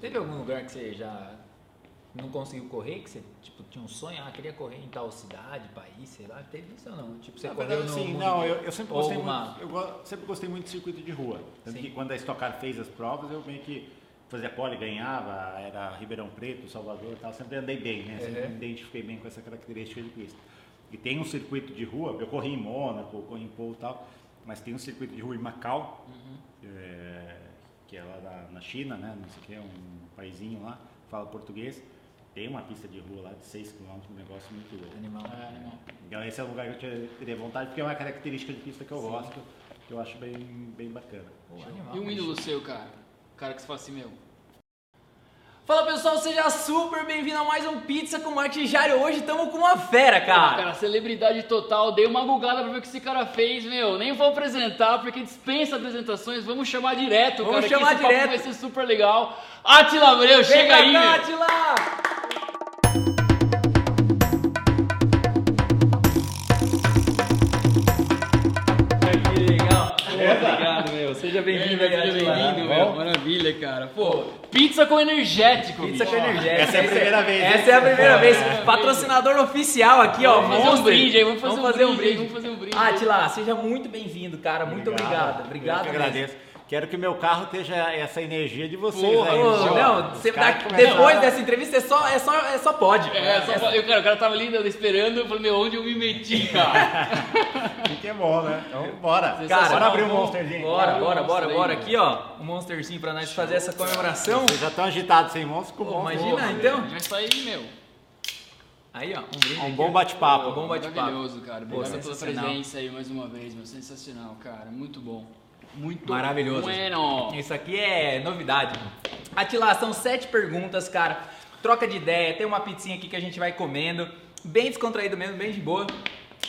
Teve algum lugar que você já não conseguiu correr, que você tipo, tinha um sonho, ah, queria correr em tal cidade, país, sei lá, teve isso ou não? Tipo, você Na correu verdade, no sim, não, eu, eu sempre gostei uma- muito, eu sempre gostei muito de circuito de rua. Tanto Sim. que quando a Stock Car fez as provas, eu meio que fazia pole, ganhava, era Ribeirão Preto, Salvador e tal, sempre andei bem, né? Sempre Uhum. me identifiquei bem com essa característica de pista. E tem um circuito de rua, eu corri em Mônaco, corri em Pou e tal, mas tem um circuito de rua em Macau, Uhum. é, que é lá na, na China, né? Não sei o que, é um paizinho lá, fala português. Tem uma pista de rua lá de 6 km, um negócio muito louco. Animal. É, animal. Então esse é um lugar que eu te- teria vontade, porque é uma característica de pista que eu gosto, que eu acho bem, bem bacana. Pô, animal, E um mas- ídolo seu, cara? O cara que você fala assim, meu. Fala pessoal, seja super bem-vindo a mais um Pizza com Martijário. Hoje estamos com uma fera, Cara, cara. celebridade total, dei uma bugada pra ver o que esse cara fez, meu. Nem vou apresentar, porque dispensa apresentações, vamos chamar direto, Vamos cara. que chamar direto. vai ser super legal. Atila Abreu, chega aí, cá, meu. Atila! Seja bem-vindo aí, Seja bem-vindo, meu. Maravilha, cara. Pô, pizza com energético. Pizza bicho. com energética. Essa é a primeira vez, hein? Essa é a primeira vez. Patrocinador oficial aqui, ó. Vamos fazer um Monster. brinde aí, vamos fazer um brinde aí, vamos fazer um brinde. Atila, seja muito bem-vindo, cara. Muito obrigado. Obrigado Eu que mesmo. agradeço. Quero que o meu carro esteja essa energia de vocês Porra, aí. Não, você dá- depois dessa entrevista é só, é só, é só pode. É, só, eu, cara, o cara tava ali esperando, eu falei, meu, onde eu me meti, cara? Que é bom, né? Então, bora. Cara, bora abrir um monsterzinho. Bora, bora, bora, bora. Aqui, ó, um monsterzinho pra nós fazer essa comemoração. Vocês já estão agitados sem monstro com Pô, imagina, então. Vai sair, meu. Aí, ó, um brinde Um aqui, bom bate-papo. Um bom bate-papo. Maravilhoso, cara. Pô, Obrigado pela presença aí mais uma vez, meu. Sensacional, cara. Muito bom. Muito Maravilhoso. Bueno. Isso aqui é novidade. Atila, são sete perguntas, cara. Troca de ideia, tem uma pizzinha aqui que a gente vai comendo. Bem descontraído mesmo, bem de boa. E a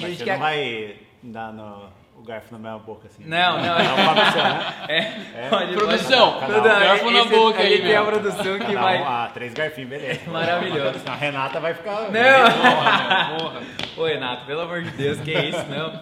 Mas gente você quer- não vai dar no, o garfo na minha boca assim. Não, não. É uma produção, né? É, pode- Produção, pode- cada Não, garfo na boca aí, tem a produção que vai. um, ah, três garfinhos, beleza. Maravilhoso. A Renata vai ficar... Não! Porra. Ô Renato, pelo amor de Deus, que isso, não.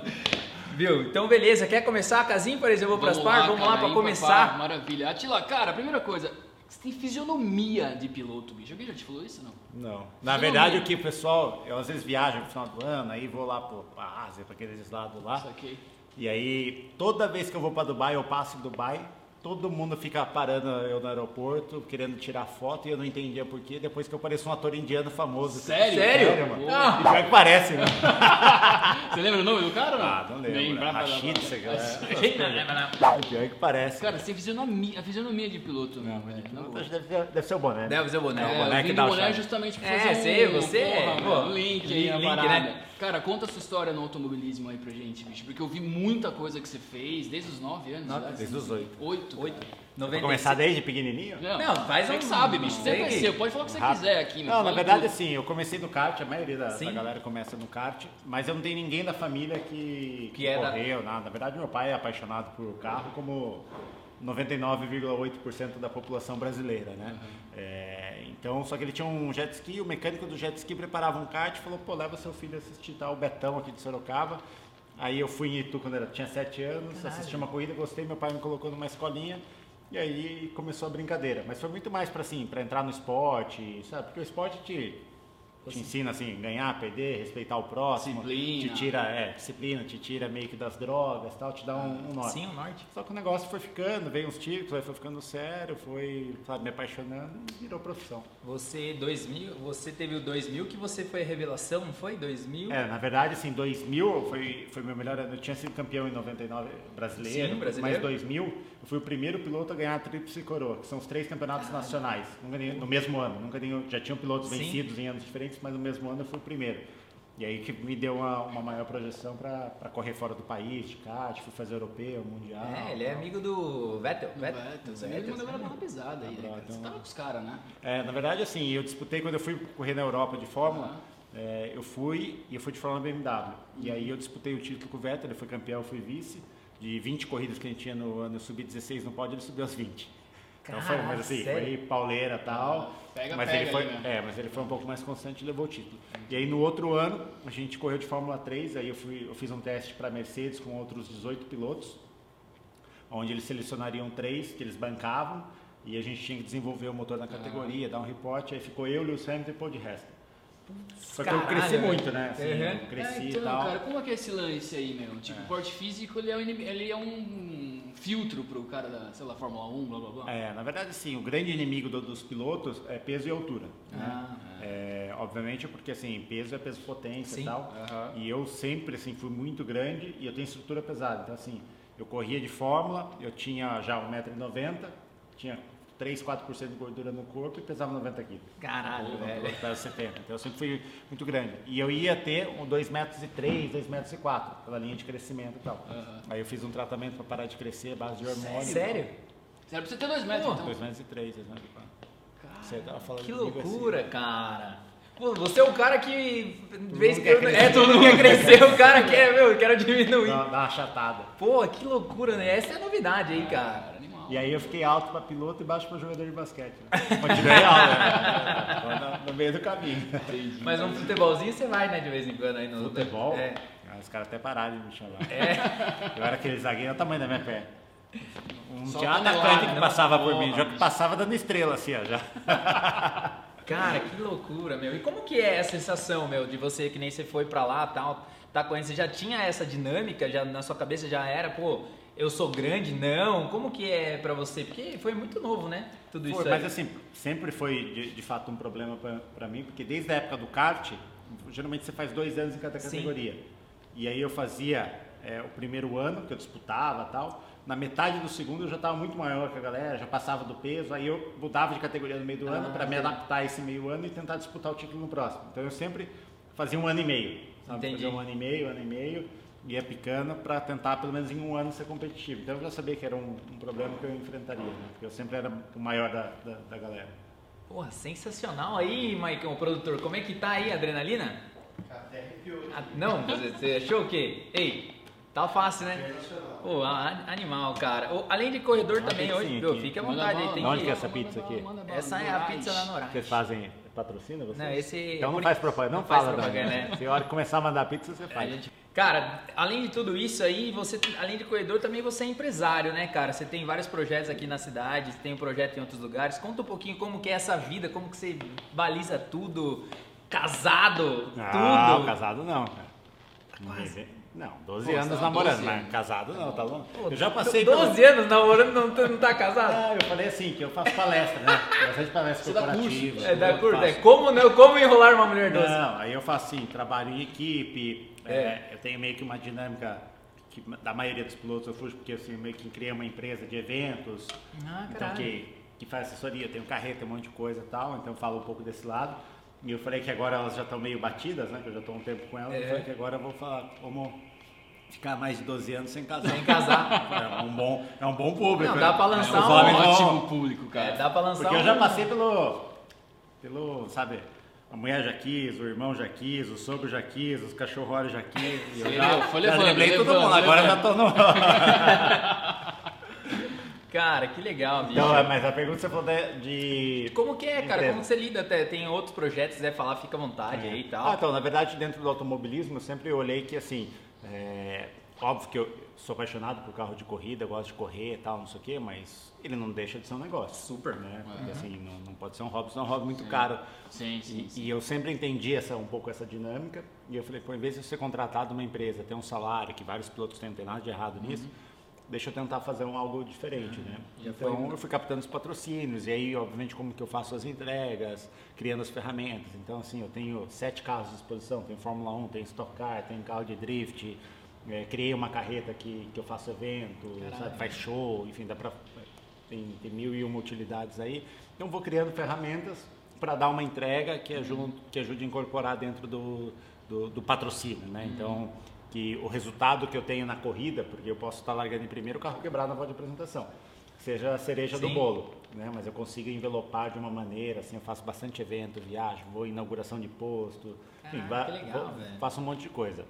Viu? Então, beleza. Quer começar a casinha, por exemplo, pras par? Vamos lá ímpar, começar. par, Maravilha. Atila, cara, primeira coisa. Você tem fisionomia de piloto, bicho. Alguém já te falou isso, não? Não. Na verdade, o que o pessoal... Eu às vezes viajo no final do ano, aí vou lá pro, pra Ásia, pra aqueles lados lá. Isso aqui. E aí, toda vez que eu vou pra Dubai, eu passo em Dubai, todo mundo fica parando eu no aeroporto, querendo tirar foto, e eu não entendia por quê. Depois que eu pareço um ator indiano famoso. Sério? Sério? Sério, mano. E pior que parece, né? Você lembra o nome do cara não? Ah, não Bem, lembro. blá. sei lá. Não, Pior que parece. Cara, você tem fisionomia, a fisionomia de piloto, não, meu, velho. Na boa. mas deve, deve ser o boné. Deve ser o boné. É, o o É, boné. que dá o boné justamente pra É, fazer sei, um, você, pô, um link aí, link, parada. né? Cara, conta a sua história no automobilismo aí pra gente, bicho. Porque eu vi muita coisa que você fez desde os 9 anos. Nove, né? desde os oito. Oito? Oito. Vou 96. começar desde pequenininho? Não, Não, faz você um- que sabe, bicho. Você é que- seu. Pode falar o que você Rápido. quiser aqui. Não, na verdade, tudo. assim, eu comecei no kart, a maioria da, da galera começa no kart, mas eu não tenho ninguém da família que, Que é da- correu, nada. Na verdade, meu pai é apaixonado por carro, como 99,8% da população brasileira, né? É, então, só que ele tinha um jet ski, o mecânico do jet ski preparava um kart e falou, pô, leva seu filho assistir tal, o Betão aqui de Sorocaba. Aí eu fui em Itu quando eu tinha 7 anos, assisti uma corrida, gostei, meu pai me colocou numa escolinha. E aí começou a brincadeira, mas foi muito mais para assim, para entrar no esporte, sabe? Porque o esporte te, te ensina assim, ganhar, perder, respeitar o próximo, Disciplina. te tira, é, disciplina, te tira meio que das drogas, tal, te dá um, um norte. Sim, o norte. Só que o negócio foi ficando, veio uns títulos, foi ficando sério, foi, sabe, me apaixonando e virou profissão. Você, 2000, você teve o 2000 que você foi a revelação, não foi? 2000? É, na verdade, assim, 2000 foi, foi meu melhor ano. Eu tinha sido campeão em 99 brasileiro, Sim, brasileiro. mas 2000 eu fui o primeiro piloto a ganhar a Tríplice Coroa, que são os três campeonatos nacionais. Nunca nem- no mesmo ano. Nunca nem, já tinham pilotos Sim. vencidos em anos diferentes, mas no mesmo ano eu fui o primeiro. E aí que me deu uma, uma maior projeção para correr fora do país, de kart, fui fazer europeu, mundial. É, ele é amigo do Vettel. Do Vettel, Vettel, do Você Vettel, mandou sim. uma pesada aí, né, cara? Você tava com os caras, né? É, na verdade, assim, eu disputei quando eu fui correr na Europa de Fórmula. é, eu fui e eu fui de Fórmula BMW. E aí eu disputei o título com o Vettel, ele foi campeão, eu fui vice. De 20 corridas que a gente tinha no ano, eu subi 16 no pódio, ele subiu as 20. Então foi, mas assim, sério? foi pauleira e tal. Pega, mas pega ele foi, ali, né? é, mas ele foi um pouco mais constante e levou o título. E aí no outro ano, a gente correu de Fórmula 3, aí eu, fui, eu fiz um teste para Mercedes com outros 18 pilotos, onde eles selecionariam três que eles bancavam e a gente tinha que desenvolver o motor na categoria, dar um reporte, aí ficou eu, Lewis Hamilton e Paul de Hester. Só que eu cresci velho. muito, né? Assim, Uhum. eu cresci É, e então, tal. cara, como é que é esse lance aí, meu? Tipo, o porte físico, ele é, um, ele é um filtro pro cara da, sei lá, Fórmula 1, blá blá blá. É, na verdade, sim, o grande inimigo do- dos pilotos é peso e altura. Né? Ah, É, obviamente, porque assim, peso é peso potência Sim. e tal. Aham. E eu sempre assim, fui muito grande e eu tenho estrutura pesada. Então, assim, eu corria de fórmula, eu tinha já 1,90m, tinha 3, 4% de gordura no corpo e pesava 90 quilos. Caralho, velho. Eu pesava 70. Então eu sempre fui muito grande. E eu ia ter um 2 metros e 3, 2 metros e 4, pela linha de crescimento e tal. Aham. Aí eu fiz um tratamento para parar de crescer, base de hormônio. Sério? Sério, pra você ter dois metros, Pô, então. 2 metros e 3, 2 metros e 4. Você tava falando Que assim. loucura, cara. Pô, você é o cara que. vez que crescer. É, todo mundo quer crescer, o cara quer, meu, eu quero diminuir. Dá, dá uma achatada. Pô, que loucura, né? Essa é a novidade aí, cara. E aí eu fiquei alto para piloto e baixo para jogador de basquete. Né? Continuei alto, né? No, no meio do caminho. Entendi. Mas um futebolzinho você vai, né, de vez em quando aí no. Futebol? É. Ah, Os caras até pararam de me chamar. É. Eu era aquele zagueiro, olha o tamanho da minha perna. Um Só tinha atacante que né? passava por mim, já que passava dando estrela assim, ó, já. Cara, que loucura, meu. E como que é a sensação, meu, de você que nem você foi pra lá, tal, tá com você já tinha essa dinâmica, já na sua cabeça já era, pô, eu sou grande, não. Como que é pra você? Porque foi muito novo, né? Tudo isso Foi, aí. mas assim, sempre foi de, de fato um problema pra mim, porque desde a época do kart, geralmente você faz dois anos em cada Sim. categoria. E aí eu fazia é, o primeiro ano, que eu disputava tal. Na metade do segundo eu já estava muito maior que a galera, já passava do peso, aí eu mudava de categoria no meio do ano Ah, para me adaptar a esse meio ano e tentar disputar o título no próximo. Então eu sempre fazia um ano e meio, sabe? Entendi. Fazia um ano e meio, ano e meio, ia picando para tentar pelo menos em um ano ser competitivo. Então eu já sabia que era um, um problema que eu enfrentaria, né? porque eu sempre era o maior da, da, da galera. Porra, sensacional aí, Maicon, o produtor. Como é que tá aí a adrenalina? Ah, não, você, achou o quê? Ei, tá fácil, né? Pô, animal, cara. Ô, além de corredor também, hoje, aqui. fique à vontade aí. Tem Onde que... é essa pizza aqui? Essa é a pizza da Norais. Vocês fazem patrocina vocês? Não, esse... Então não faz propaganda, não, não faz fala propaganda, da né? Se a hora que começar a mandar pizza, você faz. gente- Cara, além de tudo isso aí, você, além de corredor, também você é empresário, né, cara? Você tem vários projetos aqui na cidade, você tem um projeto em outros lugares. Conta um pouquinho como que é essa vida, como que você baliza tudo, casado, Não, tudo. casado não, cara. quase. Não, 12 Pô, anos namorando, 12 mas anos. casado não, tá? Pô, Eu já passei pelo... 12 anos namorando não, tá- não tá casado? Ah, eu falei assim, que eu faço palestra, né? Bastante palestra corporativa. É da eu curta, é como, não, como enrolar uma mulher doce. Não, aí eu faço assim, trabalho em equipe, É. é, eu tenho meio que uma dinâmica que da maioria dos pilotos eu fujo, porque assim, meio que criei uma empresa de eventos, Ah, então que, que faz assessoria, tem um carreta, um monte de coisa e tal, então eu falo um pouco desse lado. E eu falei que agora elas já estão meio batidas, né? Que eu já estou um tempo com elas, É. eu falei que agora eu vou falar como ficar mais de 12 anos sem casar. Sem casar. É um bom, é um bom público. Não, dá né? pra lançar Os um vão- Ótimo público, cara. É, dá pra lançar porque eu um- já passei pelo, pelo, sabe, a mulher já quis, o irmão já quis, o sogro já quis, os cachorros já quis. eu já, foi já levando, lembrei todo mundo, agora eu já tô no... Cara, que legal, bicho. então, é, mas a pergunta você falou de... de- Como que é, cara? Como que você lida? Até, tem outros projetos, se quiser falar, fica à vontade aí e tal. Ah, então, na verdade, dentro do automobilismo, eu sempre olhei que, assim, é, óbvio que eu sou apaixonado por carro de corrida, gosto de correr e tal, não sei o quê, mas ele não deixa de ser um negócio. Super. Né? Porque, assim, não, não pode ser um hobby, senão é um hobby muito caro. Sim, sim, E, sim. e eu sempre entendi essa, um pouco essa dinâmica, e eu falei, pô, em vez de eu ser contratado numa empresa, ter um salário, que vários pilotos têm, não tem nada de errado nisso, deixa eu tentar fazer um, algo diferente, né? Já então foi- eu fui captando os patrocínios, e aí, obviamente, como que eu faço as entregas, criando as ferramentas. Então, assim, eu tenho sete carros à disposição, tenho Fórmula 1, tenho Stock Car, tenho carro de drift, eh, criei uma carreta que, que eu faço evento, sabe, faz show, enfim, dá pra... Tem, tem mil e uma utilidades aí. Então, vou criando ferramentas para dar uma entrega que ajude, que ajude a incorporar dentro do, do, do patrocínio, né? Então, que o resultado que eu tenho na corrida, porque eu posso estar largando em primeiro o carro quebrado na volta de apresentação, seja a cereja do Sim. bolo, né? Mas eu consigo envelopar de uma maneira, assim, eu faço bastante evento, viajo, vou em inauguração de posto, enfim, Caraca, legal, vou- faço um monte de coisa.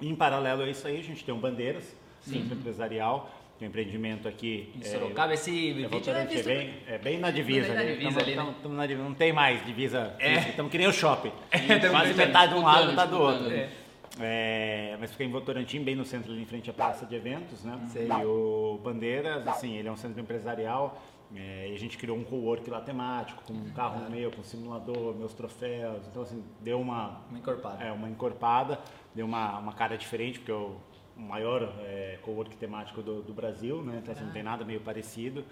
Em paralelo a isso aí, a gente tem o Bandeiras, centro empresarial, tem um empreendimento aqui. Em é, Sorocaba, esse é, vídeo é Votorantim, é visto... bem, é bem na divisa, Bem na ali. divisa Tamo- ali, né? tamo- tamo na divisa, não tem mais divisa. É. Estamos que nem o shopping. tamo Quase metade de um lado, metade do outro. disputando. É, mas fica em Votorantim, bem no centro, ali em frente à praça de eventos, né? Sei. E o Bandeiras, assim, ele é um centro empresarial, É, e a gente criou um co-work lá temático, com um carro Cara. meu, com simulador, meus troféus. Então, assim, deu uma, Uma encorpada. é, uma encorpada, deu uma, uma cara diferente, porque é o maior é, co-work temático do, do Brasil, né? Então, assim, não tem nada meio parecido.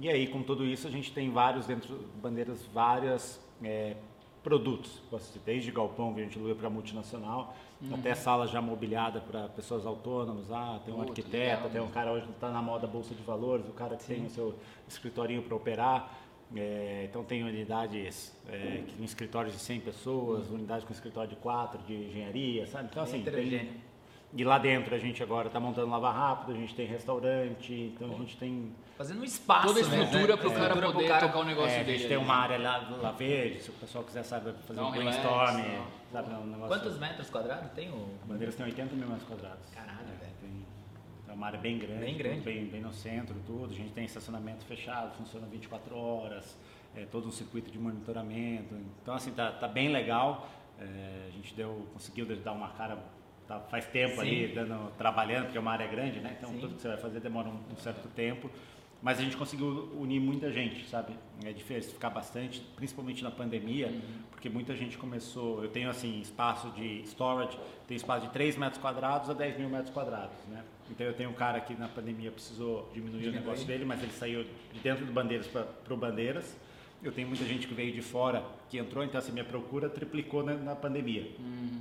E aí, com tudo isso, a gente tem vários, dentro Bandeiras, várias é, produtos. Desde galpão que a gente aluga para multinacional, até sala já mobiliada para pessoas autônomas. Ah, tem um Puta, arquiteto, legal, tem um né? cara hoje que está na moda bolsa de valores, o cara que tem o seu escritorinho para operar. É, então tem unidades é, tem escritórios de 100 pessoas, unidades com escritório de 4 de engenharia, sabe? Então assim, tem, e lá dentro a gente agora está montando lava rápido, a gente tem restaurante, então a gente tem Fazendo um espaço Toda a mesmo, estrutura né? para o cara Estrutura pro poder cara- tocar o negócio é, a dele. gente tem ali, uma né? área lá, lá verde, se o pessoal quiser sabe fazer Dá um um relax, brainstorm, né? Sabe? Um negócio, Quantos metros quadrados tem o Bandeiras tem 80 mil metros quadrados. Caralho, velho. Tem é uma área bem grande, Bem grande. Bem, bem no centro, tudo. A gente tem estacionamento fechado, funciona 24 horas, é, todo um circuito de monitoramento. Então, assim, tá, tá bem legal. É, a gente deu, conseguiu dar uma cara, tá, faz tempo Sim. aí, dando, trabalhando, porque é uma área grande, né? Então, Sim. tudo que você vai fazer demora um, um certo tempo. Mas a gente conseguiu unir muita gente, sabe? É diversificar bastante, principalmente na pandemia, Uhum. porque muita gente começou. Eu tenho assim espaço de storage, tenho espaço de 3 metros quadrados a 10 mil metros quadrados, né? Então eu tenho um cara que na pandemia precisou diminuir Diminuir. o negócio dele, mas ele saiu de dentro do Bandeiras para o Bandeiras. Eu tenho muita gente que veio de fora que entrou, então assim, minha procura triplicou na, na pandemia.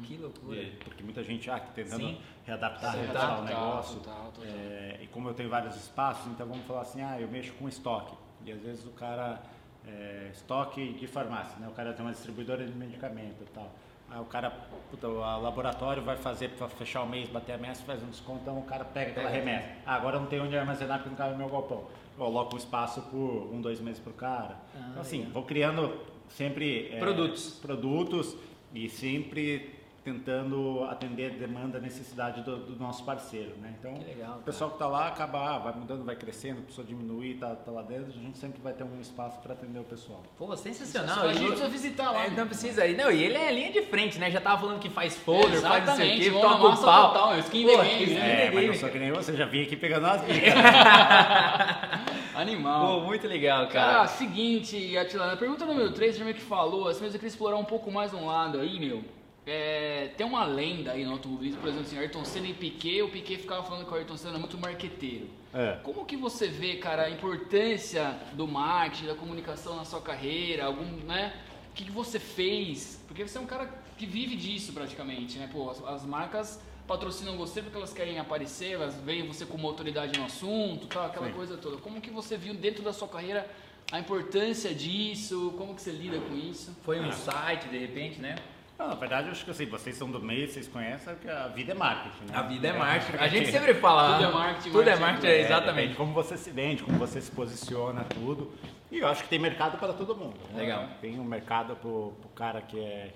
Que loucura. E- porque muita gente ah, tentando Sim. readaptar, readaptar o negócio. total, total. É, e como eu tenho vários espaços, então vamos falar assim, ah, eu mexo com estoque. E às vezes o cara, é, estoque de farmácia, né? O cara tem uma distribuidora de medicamento e tal. Aí o cara, puta, o laboratório vai fazer para fechar o mês, bater a meta, faz um desconto, então o cara pega aquela remessa. Ah, agora eu não tenho onde armazenar porque não cabe no meu galpão. Coloco um espaço por um, dois meses pro cara. Ah, então assim, legal. vou criando sempre é, Produtos. produtos e sempre tentando atender a demanda, a necessidade do, do nosso parceiro, né? Então, Que legal, o pessoal que está lá acaba, ah, vai mudando, vai crescendo, a pessoa diminuir, tá, tá lá dentro, a gente sempre vai ter um espaço para atender o pessoal. Pô, sensacional. A gente precisa visitar lá. É, né? não precisa ir. Não, e ele é linha de frente, né? Já tava falando que faz folder, faz não sei o quê, toca pau. total, é skin Pô, the game, skin né? É, mas não sou que nem você, já vim aqui pegando as dicas. Animal. Pô, muito legal, Cara, cara. seguinte, Atilana, pergunta número 3, você já meio que falou, assim, mas eu queria explorar um pouco mais um lado aí, meu. É, tem uma lenda aí no automobilismo, por exemplo, assim, Ayrton Senna e Piquet, o Piquet ficava falando que o Ayrton Senna é muito marqueteiro. É. Como que você vê, cara, a importância do marketing, da comunicação na sua carreira, algum, né? O que, que você fez? Porque você é um cara que vive disso praticamente, né? Pô, as, as marcas patrocinam você porque elas querem aparecer, elas veem você como autoridade no assunto, tal, aquela Sim. coisa toda. Como que você viu dentro da sua carreira a importância disso? Como que você lida com isso? Foi um site, de repente, né? Não, na verdade, eu acho que assim, vocês são do meio, vocês conhecem que a vida é marketing, né? A vida é marketing. A porque- gente sempre fala. Tudo é marketing, Tudo é marketing, marketing, É, exatamente. como você se vende, como você se posiciona, tudo. E eu acho que tem mercado para todo mundo. né? Legal. Tem um mercado pro, pro cara que é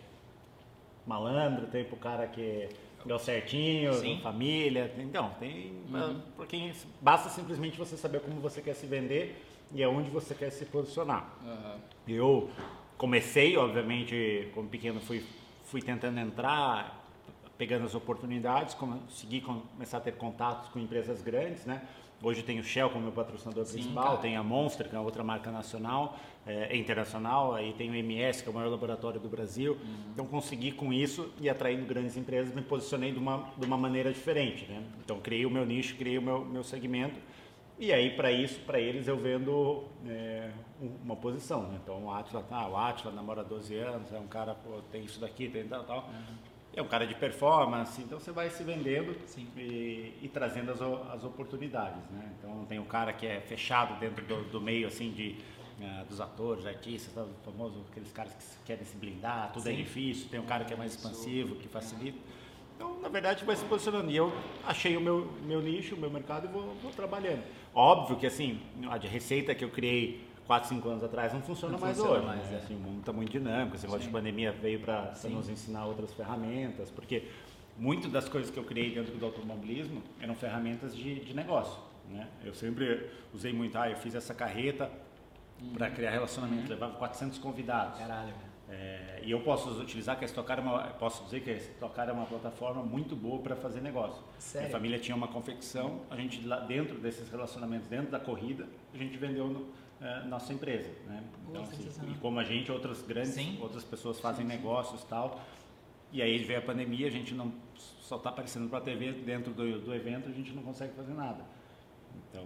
malandro, tem pro cara que é o certinho, Sim. família. tem- Então, tem Uhum. para quem basta simplesmente você saber como você quer se vender e aonde você quer se posicionar. Aham. Eu comecei, obviamente, como pequeno, fui, fui tentando entrar, pegando as oportunidades, consegui começar a ter contatos com empresas grandes, né? Hoje tem o Shell como meu patrocinador Sim, principal, cara. tem a Monster, que é outra marca nacional, é, internacional, aí tem o MS, que é o maior laboratório do Brasil. Então consegui com isso e atraindo grandes empresas, me posicionei de uma, de uma maneira diferente, né? Então criei o meu nicho, criei o meu, meu segmento e aí, para isso, para eles, eu vendo é, um- uma posição. Né? Então, o Atila, ah, o Atila namora há 12 anos, é um cara, pô, tem isso daqui, tem tal, tal. É um cara de performance, então você vai se vendendo e, e trazendo as, as oportunidades. Né? Então, tem o cara que é fechado dentro do, do meio, assim, de, ah, dos atores, artistas, tal, famoso, aqueles caras que querem se blindar, tudo é Sim. difícil. Tem um cara que é mais expansivo, que facilita. Então, na verdade, vai se posicionando. E eu achei o meu, meu nicho, o meu mercado e vou, vou trabalhando. Óbvio que, assim, a receita que eu criei 4, 5 anos atrás não funciona Não mais funciona hoje. mais, né? é. Assim, o mundo está muito dinâmico. Esse negócio de pandemia veio para nos ensinar outras ferramentas. Porque muitas das coisas que eu criei dentro do automobilismo eram ferramentas de, de negócio. Né? Eu sempre usei muito, ah, eu fiz essa carreta para criar relacionamento, levava 400 convidados. Caralho. É, e eu posso utilizar que a Stock Car é uma, posso dizer que a Stock Car é uma plataforma muito boa para fazer negócio. Sério? Minha família tinha uma confecção, a gente lá dentro desses relacionamentos, dentro da corrida, a gente vendeu no- é, nossa empresa, né? Então, assim, e como a gente, outras grandes, Sim. outras pessoas fazem negócios e tal. E aí veio a pandemia, a gente não só está aparecendo para a TV dentro do, do evento, a gente não consegue fazer nada. Então,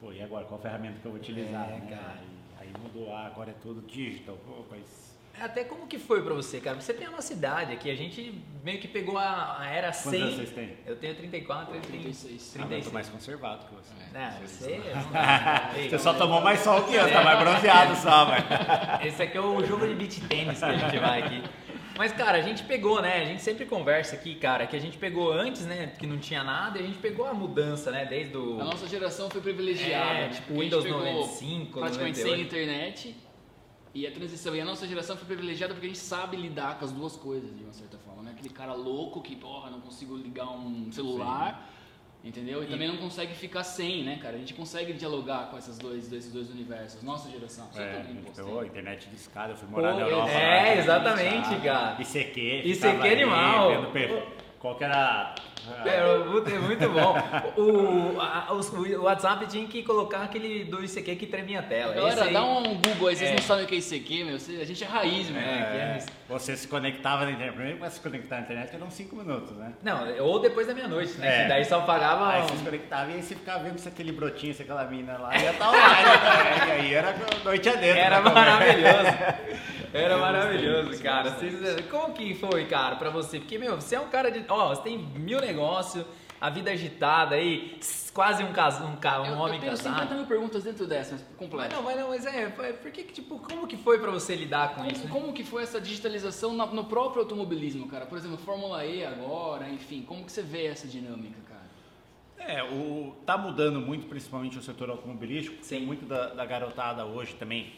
pô, e agora qual ferramenta que eu vou utilizar? É, né? Aí, aí mudou, ah, agora é tudo digital, pô, mas Até como que foi pra você, cara? Você tem a nossa idade aqui, a gente meio que pegou a, a era 100. quantos anos vocês têm? Eu tenho 34, eu tenho 36. Ah, mas eu 36. tô mais conservado que você. Não, você não. Ei, Você só tomou mais sol que eu, tá mais bronzeado só, mas. Esse aqui é o jogo de beat tênis que a gente vai aqui. Mas, cara, a gente pegou, né? A gente sempre conversa aqui, cara, que a gente pegou antes, né? Que não tinha nada, e a gente pegou a mudança, né? Desde o. A nossa geração foi privilegiada. É, né? tipo, Windows pegou 95, Praticamente 98. sem internet. E a transição. E a nossa geração foi privilegiada porque a gente sabe lidar com as duas coisas, de uma certa forma. Né? Aquele cara louco que, porra, não consigo ligar um celular. Entendeu? E, E- também não consegue ficar sem, né, cara? A gente consegue dialogar com essas dois, esses dois universos. Nossa geração. Você É, tá pegou hein? internet de escada, eu fui Pô, morar na Europa. é, lá, exatamente, sabe? cara. ICQ. ICQ ficava ali, animal. vendo per- Qual que era. É, puta, é muito bom. O, a- os- o WhatsApp tinha que colocar aquele do ICQ que tremia a tela. Galera, aí- dá um Google aí, vocês É. não sabem o que é aqui, meu. A gente é raiz, meu. É, que é- Você se conectava na internet. Primeiro para se conectar na internet eram 5 minutos, né? Não, ou depois da meia-noite, né? É. Que daí só pagava. Aí você se conectava e aí você ficava vendo se aquele brotinho, se aquela mina lá ia estar online. né? E aí era noite adentro. Era né? maravilhoso. Era maravilhoso, cara. Como que foi, cara, pra você? Porque, meu, você é um cara de. Ó, você tem mil negócios, a vida agitada aí, quase um, cas... um, ca- um eu, homem eu tenho casado. 50 mil perguntas dentro dessa, mas completo. não, mas não, mas é, por que, tipo, como que foi pra você lidar com isso? Como, né? como que foi essa digitalização na- no próprio automobilismo, cara? Por exemplo, Fórmula E agora, enfim, como que você vê essa dinâmica, cara? É, o, tá mudando muito, principalmente o setor automobilístico. Tem Sim. muito da, da garotada hoje também,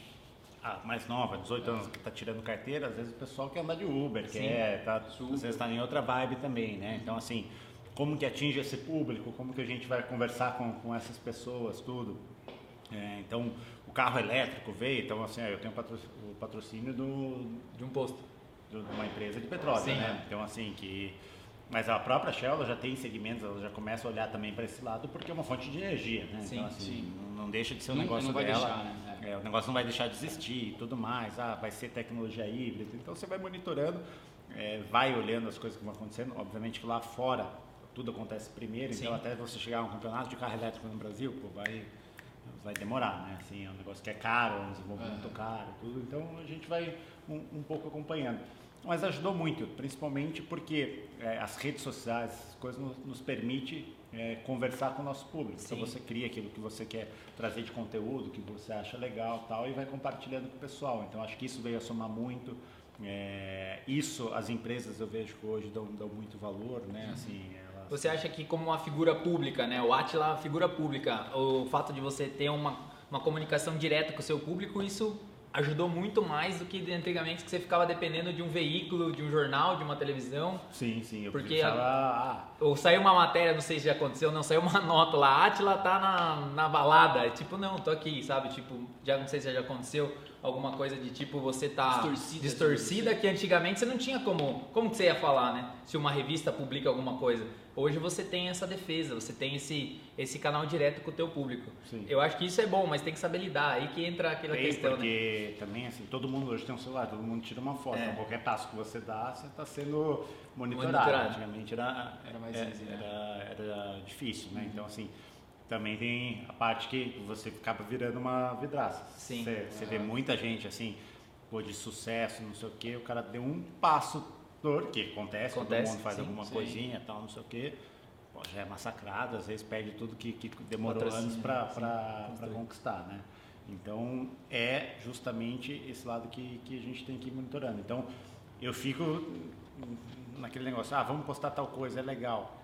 a mais nova, 18 anos, que tá tirando carteira. Às vezes o pessoal quer andar de Uber, Sim. quer, tá, às vezes tá em outra vibe também, né? Então, assim, como que atinge esse público? Como que a gente vai conversar com, com essas pessoas, tudo? É, então, o carro elétrico veio, então, assim, eu tenho o patrocínio do, De um posto. de uma empresa de petróleo, Sim. né? Então, assim, que... Mas a própria Shell já tem segmentos, ela já começa a olhar também para esse lado, porque é uma fonte de energia, né? Sim, então, assim, sim. não não deixa de ser um Não- negócio não vai dela. deixar, né? É, o negócio não vai deixar de existir e tudo mais. Ah, vai ser tecnologia híbrida. Então, você vai monitorando, é, vai olhando as coisas que vão acontecendo. Obviamente que lá fora tudo acontece primeiro, Sim. então até você chegar a um campeonato de carro elétrico no Brasil, pô, vai vai demorar, né? Assim, é um negócio que é caro, é um desenvolvimento Aham. caro, tudo. Então a gente vai um, um pouco acompanhando. Mas ajudou muito, principalmente porque é, as redes sociais, as coisas nos, nos permite é, conversar com o nosso público. Sim. Então você cria aquilo que você quer trazer de conteúdo, que você acha legal, tal, e vai compartilhando com o pessoal. Então acho que isso veio a somar muito. É, isso as empresas eu vejo que hoje dão, dão muito valor, né? Assim, elas- Você acha que como uma figura pública, né? O Atila é figura pública, o fato de você ter uma, uma comunicação direta com o seu público, isso ajudou muito mais do que antigamente que você ficava dependendo de um veículo, de um jornal, de uma televisão. Sim, sim. Eu Porque precisava, ah, Ou saiu uma matéria, não sei se já aconteceu, não, saiu uma nota lá, Atila tá na, na balada. É Tipo, não, tô aqui, sabe? Tipo, já não sei se já aconteceu alguma coisa de tipo, você tá Distorcida, distorcida que antigamente você não tinha como. Como que você ia falar, né? Se uma revista publica alguma coisa. Hoje você tem essa defesa, você tem esse, esse canal direto com o teu público. Sim. Eu acho que isso é bom, mas tem que saber lidar. Aí que entra aquela Tem, questão, né? porque também, assim, todo mundo hoje tem um celular, todo mundo tira uma foto. É. Então, qualquer passo que você dá, você está sendo monitorado. Monitorado. Antigamente era, Era mais é- easy, né? era, era difícil, né? Então, assim, também tem a parte que você acaba virando uma vidraça. Sim. Você, você vê muita gente, assim, pô, de sucesso, não sei o quê, o cara deu um passo dor, que acontece, Acontece, todo mundo faz sim, alguma sim. coisinha tal, não sei o quê. Pô, já é massacrado, às vezes perde tudo que, que demorou Patrocínio, anos para conquistar, né? Então é justamente esse lado que, que a gente tem que ir monitorando. Então eu fico naquele negócio, ah, vamos postar tal coisa, é legal.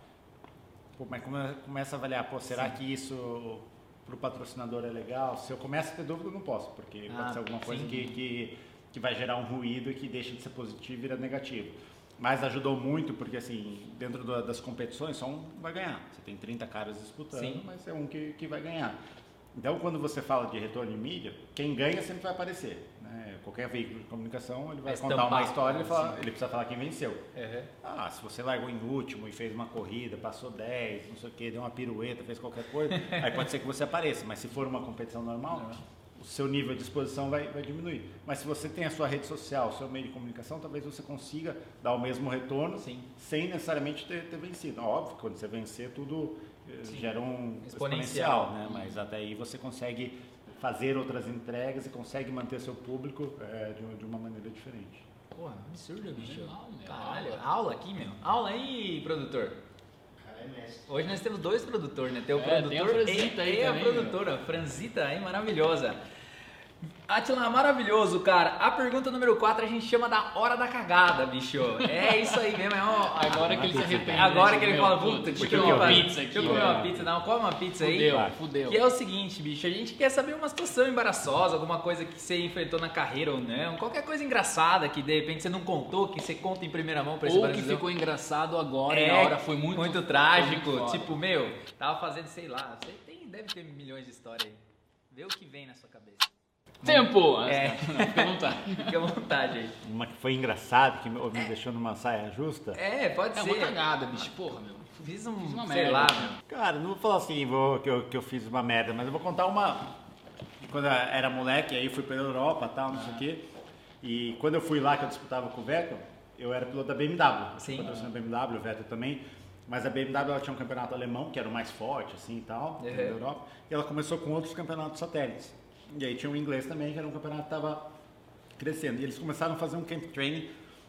Pô, mas come- começa a avaliar, pô, será que isso para o patrocinador é legal? Se eu começo a ter dúvida, eu não posso, porque Ah, pode ser alguma coisa sim. que, que, que vai gerar um ruído e que deixa de ser positivo e vira negativo. Mas ajudou muito, porque assim, dentro da- das competições, só um vai ganhar. Você tem 30 caras disputando, Sim. mas é um que, que vai ganhar. Então, quando você fala de retorno em mídia, quem ganha sempre vai aparecer. né? Qualquer veículo de comunicação, ele vai Vai contar uma história, ele, fala- sim. ele precisa falar quem venceu. Uhum. Ah, se você largou em último e fez uma corrida, passou 10, não sei o que, deu uma pirueta, fez qualquer coisa, aí pode ser que você apareça. Mas se for uma competição normal, o seu nível de exposição vai, vai diminuir. Mas se você tem a sua rede social, o seu meio de comunicação, talvez você consiga dar o mesmo retorno Sim. sem necessariamente ter, ter vencido. Óbvio, quando você vencer, tudo Sim. gera um Exponencial. exponencial, né? Mas até aí você consegue fazer outras entregas e consegue manter seu público eh, de, de uma maneira diferente. Porra, absurdo, bicho. Meu. Caralho, aula aqui, meu. Aula aí, produtor. Cara, é mestre. Hoje nós temos dois produtores, né? Tem o É, produtor tem a Franzita e, aí e a também, produtora. A Franzita aí, maravilhosa. Atila, maravilhoso, cara. A pergunta número 4 a gente chama da hora da cagada, bicho. É isso aí mesmo. É uma, Agora que ele se arrepende. Agora né? que ele Meu, fala, puta, deixa eu comer uma pizza pizza Deixa eu aqui, comer uma pizza. Não, come uma pizza aí. Fudeu, fudeu. Que é o seguinte, bicho, a gente quer saber uma situação embaraçosa, alguma coisa que você enfrentou na carreira ou não, qualquer coisa engraçada que de repente você não contou, que você conta em primeira mão pra esse Ou que Brasilzão. ficou engraçado agora e É, na hora foi muito, muito foi trágico. muito tipo, meu, tava fazendo, sei lá, você tem, deve ter milhões de histórias aí. Vê o que vem na sua cabeça. Tempo! É. Não, fica à vontade. Fica à vontade aí. Uma que foi engraçado, que me, me deixou numa saia justa. É, pode É ser. uma cagada, bicho. Porra, meu. Fiz um, Fiz uma sei merda. lá, meu. Cara, não vou falar assim vou, que, eu, que eu fiz uma merda, mas eu vou contar uma. Quando eu era moleque, aí fui pela Europa tal, não sei o quê. E quando eu fui lá, que eu disputava com o Vettel, eu era piloto da BMW. Sim. Patrocínio da BMW, o Vettel também. Mas a BMW ela tinha um campeonato alemão, que era o mais forte, assim e tal, Uhum. da Europa. E ela começou com outros campeonatos satélites. E aí tinha o inglês também, que era um campeonato que estava crescendo. E eles começaram a fazer um camp training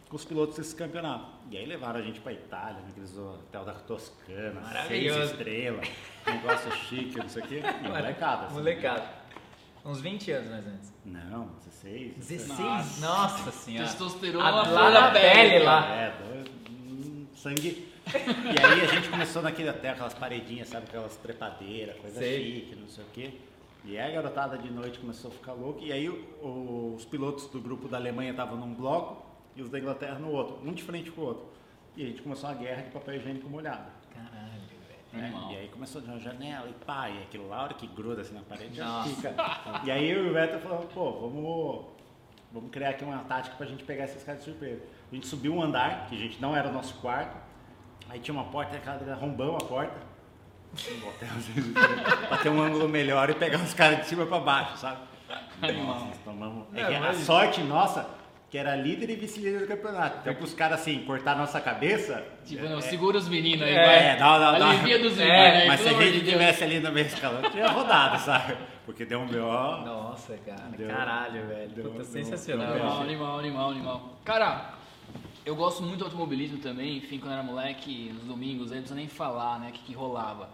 com os pilotos desse campeonato. E aí levaram a gente para Itália, naqueles hotel da Toscana, seis Maravilhoso. estrelas, negócio chique, não sei o quê. E molecada. assim. Molecada. Uns 20 anos mais ou menos. Não, 16. 16? Nossa. Nossa, senhora. Testosterona lá da na pele lá. É, dois- hum, sangue. E aí a gente começou naquele hotel, aquelas paredinhas, sabe, aquelas trepadeiras, coisa Sei. chique, não sei o quê. E a garotada de noite começou a ficar louca. E aí o- os pilotos do grupo da Alemanha estavam num bloco e os da Inglaterra no outro, um de frente com o outro. E a gente começou uma guerra de papel higiênico molhado. Caralho, velho. né? E aí começou de uma janela e pá, e aquilo lá, a hora que gruda assim na parede, Nossa. fica. E aí o Beto falamos, pô, vamos, vamos criar aqui uma tática pra gente pegar esses caras de surpresa. A gente subiu um andar, que a gente não era o nosso quarto, aí tinha uma porta, aquela arrombamos a porta, pra ter um ângulo melhor e pegar os caras de cima pra baixo, sabe? Animal. Nossa, tomamos. É que a sorte nossa, que era líder e vice-líder do campeonato. Então, pros caras assim, cortar nossa cabeça. Tipo, não, segura os meninos aí, É, vai. não, não, não. Alivia dos É, meninos aí, Mas se a gente de tivesse ali no meio escalão, tinha rodado, sabe? Porque deu um B.O. Nossa, cara. Deu- Caralho, velho. deu- Puta, deu- sensacional. deu- Animal, animal, animal, animal. Cara, eu gosto muito do automobilismo também, enfim, quando era moleque, nos domingos, aí não precisa nem falar, né, o que, que rolava.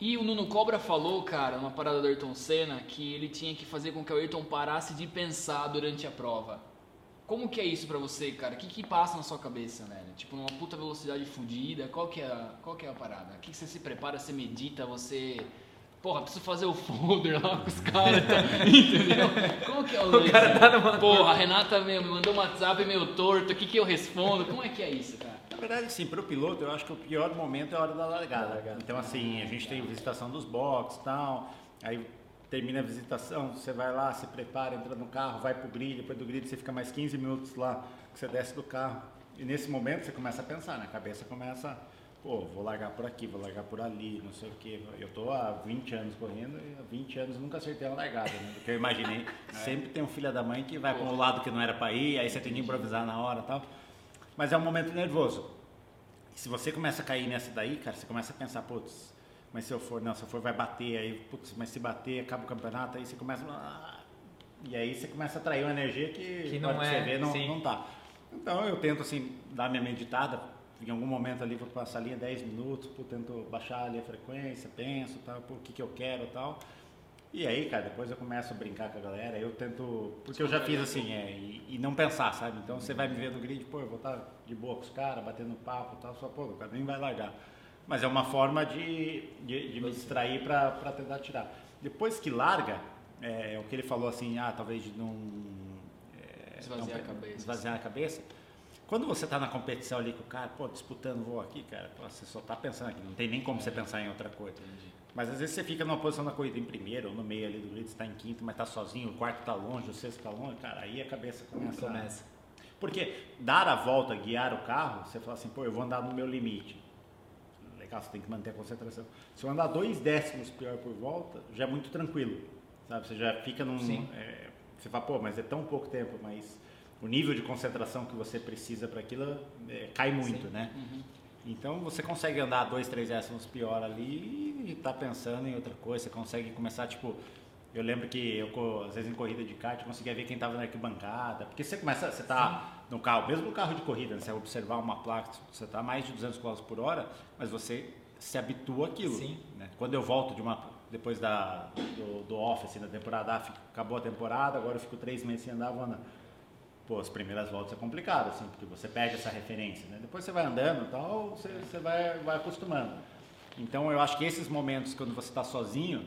E o Nuno Cobra falou, cara, numa parada do Ayrton Senna, que ele tinha que fazer com que o Ayrton parasse de pensar durante a prova. Como que é isso pra você, cara? O que que passa na sua cabeça, velho? Tipo, numa puta velocidade fodida, qual que é a, qual que é a parada? O que que você se prepara, você medita, você... Porra, preciso fazer o folder lá com os caras, tá? entendeu? Como que é o lance? cara tá numa- Porra, a Renata meu, me mandou um WhatsApp meio torto, o que que eu respondo? Como é que é isso, cara? Na verdade, sim, para o piloto, eu acho que o pior momento é a hora da largada. Da largada. Então, assim, a gente tem visitação dos boxes e tal, aí termina a visitação, você vai lá, se prepara, entra no carro, vai pro grid, depois do grid você fica mais 15 minutos lá, que você desce do carro. E nesse momento você começa a pensar, né? A cabeça começa, pô, vou largar por aqui, vou largar por ali, não sei o quê. Eu tô há 20 anos correndo e há 20 anos nunca acertei uma largada, né? Do que eu imaginei. Sempre tem um filho da mãe que vai para um lado que não era para ir, aí você tem que improvisar na hora e tal. Mas é um momento nervoso. Se você começa a cair nessa daí, cara, você começa a pensar, putz, mas se eu for, não, se eu for vai bater, aí, putz, mas se bater, acaba o campeonato, aí você começa. ah, E aí você começa a atrair uma energia que, Que não é, você vê, não, sim. não tá. Então eu tento assim, dar minha meditada, em algum momento ali vou passar ali 10 minutos, pô, tento baixar ali a frequência, penso, tal, pô, o que, que eu quero e tal. E aí, cara, depois eu começo a brincar com a galera, eu tento. Porque eu já fiz assim, é, e, e não pensar, sabe? Então você vai me ver no grid, pô, eu vou estar de boa com os caras, batendo papo e tal, só, pô, o cara nem vai largar. Mas é uma forma de, de, de me distrair pra tentar tirar. Depois que larga, é, o que ele falou assim, ah, talvez de não. é, Esvaziar não- a cabeça. Esvaziar a cabeça. Quando você tá na competição ali com o cara, pô, disputando voo aqui, cara, você só tá pensando aqui, não tem nem como você pensar em outra coisa. Mas às vezes você fica numa posição da corrida em primeiro ou no meio ali do grid, você tá em quinto, mas tá sozinho, o quarto tá longe, o sexto tá longe, cara, aí a cabeça começa. a- Começa. Porque dar a volta, guiar o carro, você fala assim, pô, eu vou andar no meu limite. Legal, você tem que manter a concentração. Se eu andar dois décimos pior por volta, já é muito tranquilo. sabe? Você já fica num... É, você fala, pô, mas é tão pouco tempo, mas o nível de concentração que você precisa para aquilo é, cai muito, Sim. né? Então você consegue andar dois, três décimos pior ali e tá pensando em outra coisa. Você consegue começar, tipo. Eu lembro que eu, às vezes em corrida de kart, eu conseguia ver quem tava na arquibancada. Porque você começa, você tá no carro, mesmo no carro de corrida, né? você observar uma placa, você tá a mais de 200 km por hora, mas você se habitua àquilo. Sim. né? Quando eu volto de uma, depois da, do, do off, assim, da temporada, ah, acabou a temporada, agora eu fico três meses sem andar, vou andar. Pô, as primeiras voltas é complicado, assim, porque você perde essa referência, né? Depois você vai andando e tal, você, você vai, vai acostumando. Então eu acho que esses momentos quando você está sozinho,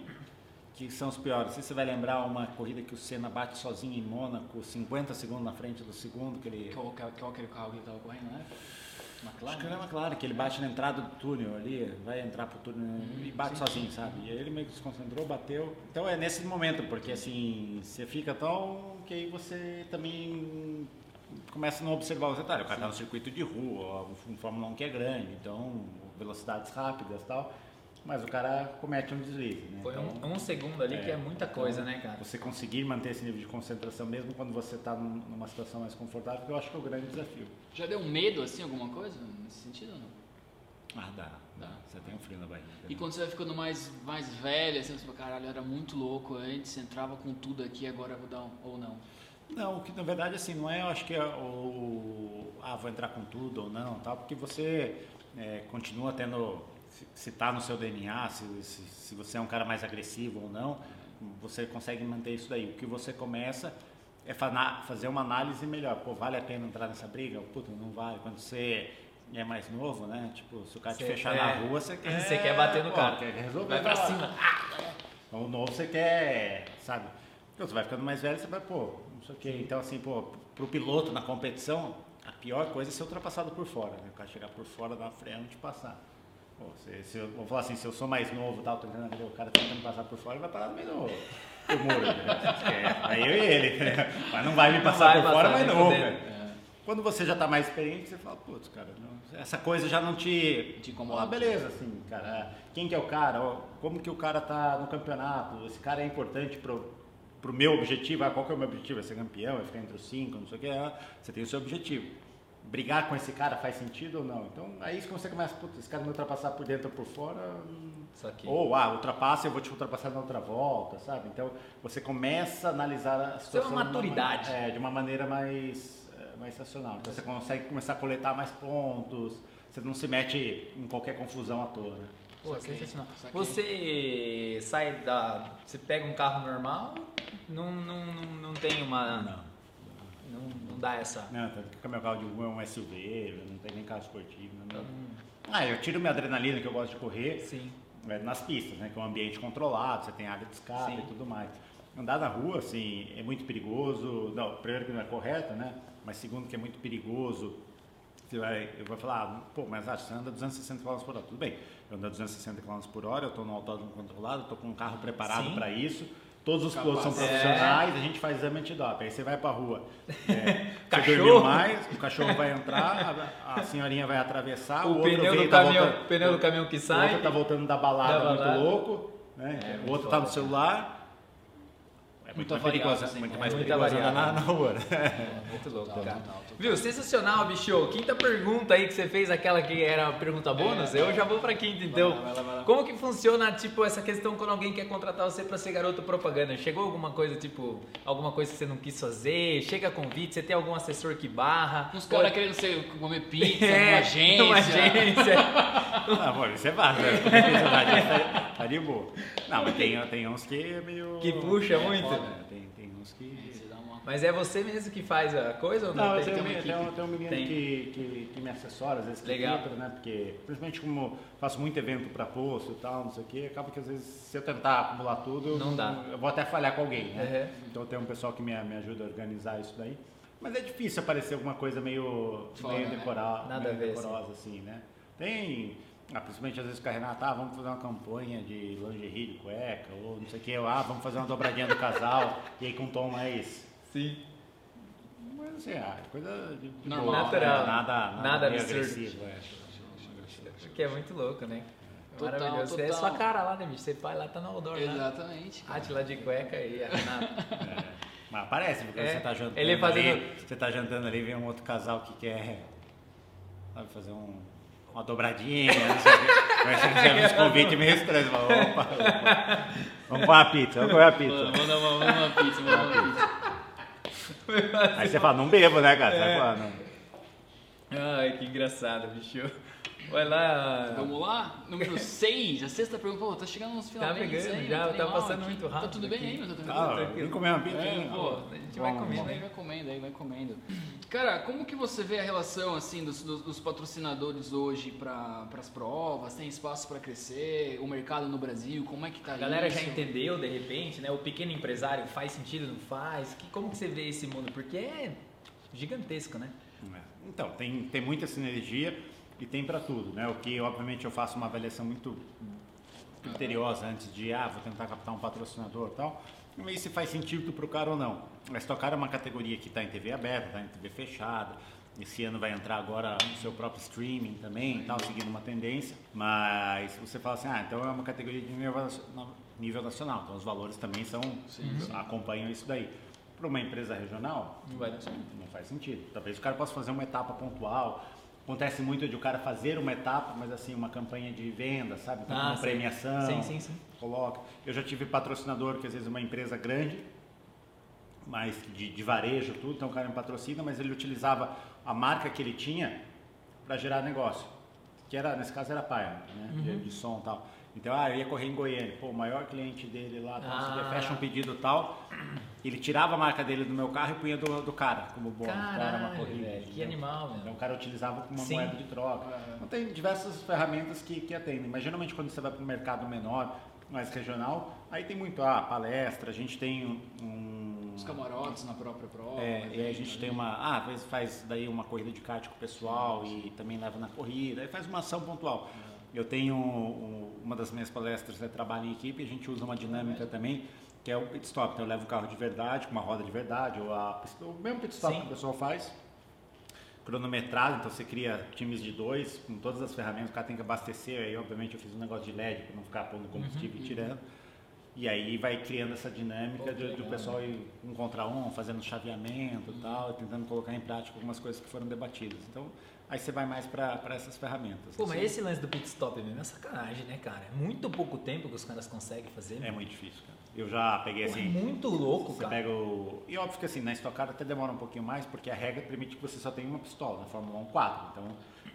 que são os piores. Se você vai lembrar uma corrida que o Senna bate sozinho em Mônaco, 50 segundos na frente do segundo, que ele... Qual, qual, qual aquele carro que ele tava correndo, né? Acho que McLaren? era McLaren, que ele bate na entrada do túnel ali, vai entrar pro túnel e bate sozinho, sabe? E aí ele meio que se concentrou, bateu. Então é nesse momento, porque assim, você fica tão que aí você também começa a não observar os detalhes. O cara tá no circuito de rua, um Fórmula 1 que é grande, então velocidades rápidas e tal. Mas o cara comete um deslize, né? Foi Então, um, um segundo ali que é muita coisa, né, cara? Você conseguir manter esse nível de concentração mesmo quando você está numa situação mais confortável, que eu acho que é o grande desafio. Já deu medo, assim, alguma coisa? Nesse sentido ou não? Ah, dá. Dá. Você tem um frio na barriga. E quando você vai ficando mais, mais velho, assim, você fala, caralho, eu era muito louco antes, entrava com tudo aqui, agora eu vou dar um... Ou não? Não, que na verdade assim, não é, eu acho que é o ah, vou entrar com tudo ou não, tal, porque você é, continua tendo, se- está no seu DNA, se, se, se você é um cara mais agressivo ou não, você consegue manter isso daí. O que você começa é fazer uma análise melhor. Pô, vale a pena entrar nessa briga? Puta, não vale. Quando você é mais novo, né? Tipo, se o cara te fechar na rua, você quer... você quer bater no pô, cara. Quer resolver. Vai pra cima. Então, o novo você quer, sabe? Então, você vai ficando mais velho, você vai, pô, não sei o quê. Então, assim, pô, pro piloto na competição, a pior coisa é ser ultrapassado por fora, né? O cara chegar por fora, uma freada e te passar. Pô, se, se eu, vou falar assim, se eu sou mais novo e tal, tô tentando o cara tentando passar por fora, ele vai parar no meio do, do muro. Né? É, aí eu e ele. né? Mas não vai me passar vai por fora, passar, mas nem não. cara. Quando você já está mais experiente, você fala, putz, cara, não- essa coisa já não te. Te incomoda. Ah, beleza, assim, cara. Quem que é o cara? Como que o cara tá no campeonato? Esse cara é importante pro, pro meu objetivo. Ah, qual que é o meu objetivo? É ser campeão, é ficar entre os cinco, não sei o que. Ah, você tem o seu objetivo. Brigar com esse cara faz sentido ou não? Então, aí que você começa, putz, esse cara me ultrapassar por dentro ou por fora. hum. Ou, ah, ultrapassa, eu vou te ultrapassar na outra volta, sabe? Então, você começa a analisar a Isso é uma situação. de maturidade. ma- é, de uma maneira mais, mais racional. Então, você consegue começar a coletar mais pontos, você não se mete em qualquer confusão à toa, né? Pô, Saquei, sensacional. Você sai da. Você pega um carro normal, não, não, não, não tem uma. Não. Não, não dá essa. Não, tanto que o meu carro de rua é um SUV, não tem nem carro esportivo. Não, Então, Ah, eu tiro minha adrenalina, que eu gosto de correr, sim. é, nas pistas, né? Que é um ambiente controlado, você tem área de escape Sim. e tudo mais. Andar na rua, assim, é muito perigoso. Não, primeiro que não é correto, né? Mas segundo que é muito perigoso. Você vai, eu vou falar, ah, pô, mas ah, você anda 260 km por hora. Tudo bem, eu ando 260 km por hora, eu estou no autódromo controlado, estou com um carro preparado para isso. Todos os pilotos são profissionais, a gente faz exame antidoping. Aí você vai pra rua, é, você Cachorro. mais, o cachorro vai entrar, a, a senhorinha vai atravessar, o, O outro pneu do tá caminhão, voltando- pneu do caminhão que o sai. outro tá voltando da balada, Da balada. muito louco, né? É, o outro tá no celular. É muito mais assim, muito é mais andar na, na rua. né? É, muito louco, Total, cara. total, total. Viu? Sensacional, bicho. Quinta pergunta aí que você fez, aquela que era a pergunta bônus, eu já vou pra quinta, então. lá, vai lá, vai lá. Como que funciona, tipo, essa questão quando alguém quer contratar você pra ser garoto propaganda? Chegou alguma coisa, tipo, alguma coisa que você não quis fazer? Chega convite, você tem algum assessor que barra? Uns caras querendo ser, comer pizza é, numa agência. numa agência. Ah, bom, isso é válido, né? Tá, tá de boa. Não, mas tem, tem uns que é meio... Que puxa muito. Que... Uma- Mas é você mesmo que faz a coisa ou não? Não, eu Tem- tenho, tem uma tem, um, tem um menino Tem. que, que, que me assessora, às vezes que Legal. filtra, né? Porque, principalmente como faço muito evento para posto e tal, não sei o quê, acaba que às vezes se eu tentar acumular tudo, eu Não dá. eu vou até falhar com alguém, né? Uhum. Então tem um pessoal que me, me ajuda a organizar isso daí. Mas é difícil aparecer alguma coisa meio, Fora, meio, né? decora, Nada meio a ver, decorosa, assim, né? Tem, ah, principalmente às vezes com a Renata, ah, vamos fazer uma campanha de lingerie, de cueca, ou não sei o quê, ou, ah, vamos fazer uma dobradinha do casal, e aí com um tom mais... Sim. Mas assim, ah, coisa de, de Normal, boa, natural. né? Nada, nada, Nada absurdo. agressivo. É. Que é muito louco, né? Total, Maravilhoso. É total. sua cara lá, né, bicho? Você vai lá, tá no outdoor lá. Exatamente. cara. Atila de cueca e a Renata. É. Mas aparece, porque É, você tá jantando ele fazendo- ali, você tá jantando ali, vem um outro casal que quer sabe, fazer um, uma dobradinha, não sei o quê. Mas você recebe uns convites meio estranhos. Fala, opa, opa, vamos comer a pizza, vamos comer a pizza. Manda, manda uma, uma pizza, manda uma pizza. Aí você fala, não bebo, né, cara? Você É. fala, não. Ai, que engraçado, bicho. Vai lá. Vamos lá? Número 6, a sexta pergunta. Pô, tá chegando nos Tá finalmente pegando, aí, já tá passando aqui. muito rápido Tá tudo bem aqui. aí, meu? Tá tudo Ah, bem? vem comer uma pizza. É? Pô, a gente vai comendo Aí aí. vai comendo, aí vai comendo. Cara, como que você vê a relação assim dos, dos- dos patrocinadores hoje para as provas? Tem espaço para crescer? O mercado no Brasil, como é que tá A galera isso? já entendeu, de repente, né? O pequeno empresário faz sentido, não faz? Que, como que você vê esse mundo? Porque é gigantesco, né? É. Então, tem, tem muita sinergia e tem para tudo, né? O que, obviamente, eu faço uma avaliação muito criteriosa antes de, ah, vou tentar captar um patrocinador e tal. E ver se faz sentido para o cara ou não. A Stock Car é uma categoria que está em TV aberta, está em TV fechada. Esse ano vai entrar agora o seu próprio streaming também, tal, seguindo uma tendência. Mas você fala assim, ah, então é uma categoria de nível, nacio- nível nacional. Então os valores também são acompanham isso daí. Para uma empresa regional, Não vai dar certo. não faz sentido. Talvez o cara possa fazer uma etapa pontual. Acontece muito de o cara fazer uma etapa, mas assim, uma campanha de venda, sabe? Então, Ah, uma sim. premiação. Sim, sim, sim. Coloca. Eu já tive patrocinador que às vezes é uma empresa grande, mas de, de varejo, tudo, então o cara me patrocina, mas ele utilizava a marca que ele tinha para gerar negócio. Que era, nesse caso era Pioneer, né? Uhum. De, de som e tal. Então, ah, eu ia correr em Goiânia. Pô, o maior cliente dele lá, tal, Ah. fecha um pedido e tal. Ele tirava a marca dele do meu carro e punha do, do cara como bônus. Então, era uma corrida. velho. Que entendeu? animal, Então meu. o cara utilizava como uma Sim. moeda de troca. Então tem diversas ferramentas que, que atendem. Mas geralmente quando você vai para um mercado menor, mais regional, aí tem muito, ah, palestra, a gente tem um... Os camarotes na própria prova. É, e aí a gente evento tem ali. uma, ah, às vezes faz daí uma corrida de kart com o pessoal e também leva na corrida, aí faz uma ação pontual. Eu tenho um- uma das minhas palestras, é trabalho em equipe, a gente usa uma dinâmica também, que é o pit stop. Então eu levo o carro de verdade, com uma roda de verdade, ou a, o mesmo pit stop Sim. que o pessoal faz, cronometrado, então você cria times de dois, com todas as ferramentas, o cara tem que abastecer, aí obviamente eu fiz um negócio de LED para não ficar pondo combustível e tirando. E aí vai criando essa dinâmica Pô, que de, de o legal, pessoal ir um contra um, fazendo chaveamento e tal, tentando colocar em prática algumas coisas que foram debatidas. Então, aí você vai mais para essas ferramentas. Pô, mas Assim, esse lance do pit stop mesmo é sacanagem, né, cara? É muito pouco tempo que os caras conseguem fazer. É muito difícil, cara. Eu já peguei Pô, é assim. muito louco, Você cara. pega o. E óbvio que assim, na Stock Car até demora um pouquinho mais, porque a regra permite que você só tenha uma pistola, na Fórmula 1 4. Então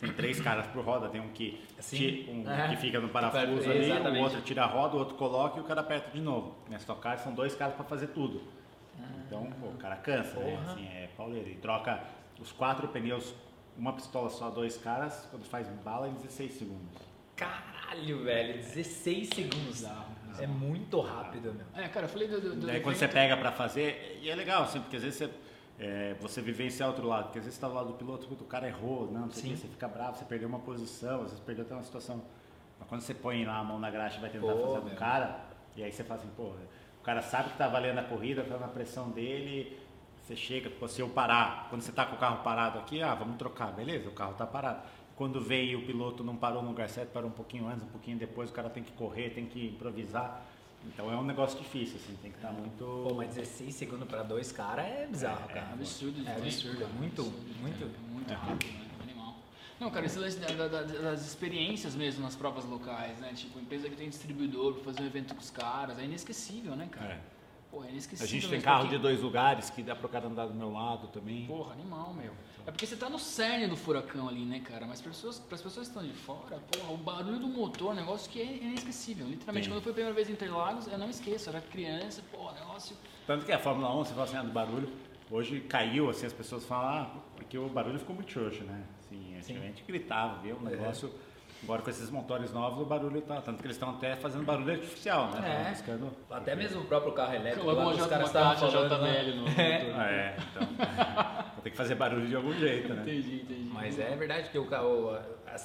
tem três caras por roda, tem um que, Assim? ti- um É. que fica no parafuso Para- ali, o outro tira a roda, o outro coloca e o cara aperta de novo. Na Stock Car são dois caras para fazer tudo. Então pô, o cara cansa, né? Porra. Assim, é pauleiro. E troca os quatro pneus, uma pistola só, dois caras, quando faz bala em 16 segundos. Caralho, velho. 16 segundos. É muito rápido, meu. É, cara, eu falei do. do, do Daí quando você pega pra fazer, e é legal, assim, porque às vezes você, é, você vivencia outro lado, porque às vezes você tá do lado do piloto, o cara errou, não, não sei o Sim. quê, você fica bravo, você perdeu uma posição, às vezes perdeu até uma situação. Mas quando você põe lá a mão na graxa e vai tentar Pô, fazer do cara, e aí você fala assim, pô, o cara sabe que tá valendo a corrida, tá na pressão dele, você chega, se eu parar, quando você tá com o carro parado aqui, ah, vamos trocar, beleza, o carro tá parado. Quando vem e o piloto não parou no lugar certo, parou um pouquinho antes, um pouquinho depois, o cara tem que correr, tem que improvisar. Então é um negócio difícil, assim, tem que estar muito. Pô, mas 16 segundos pra dois caras é bizarro, É, cara. É absurdo É absurdo, é muito, muito. é muito rápido, né? Animal. Não, cara, esse lance da- da- da- das experiências mesmo nas provas locais, né? Tipo, empresa que tem distribuidor pra fazer um evento com os caras, é inesquecível, né, cara? É. Pô, é A inesquecível. gente tem carro porque- de dois lugares que dá pro cara andar do meu lado também. Porra, animal, meu. É porque você tá no cerne do furacão ali, né, cara? Mas para pessoas, as pessoas que estão de fora, porra, o barulho do motor, negócio que é inesquecível. Literalmente, Sim. quando eu fui a primeira vez em Interlagos, eu não esqueço, eu era criança, pô, negócio. Tanto que a Fórmula 1, você fala assim, ah, do barulho, hoje caiu, assim, as pessoas falam, ah, porque o barulho ficou muito xoxo, né? Assim, antigamente gritava, viu? Um negócio. Agora com esses motores novos, o barulho tá. Tanto que eles estão até fazendo barulho artificial, né? É. Buscando- Até mesmo o próprio carro elétrico, lá, os caras estavam falando, né? JBL no É. motor. Ah, é, então. Vou ter que fazer barulho de algum jeito, né? Entendi, entendi. Mas é verdade que o carro,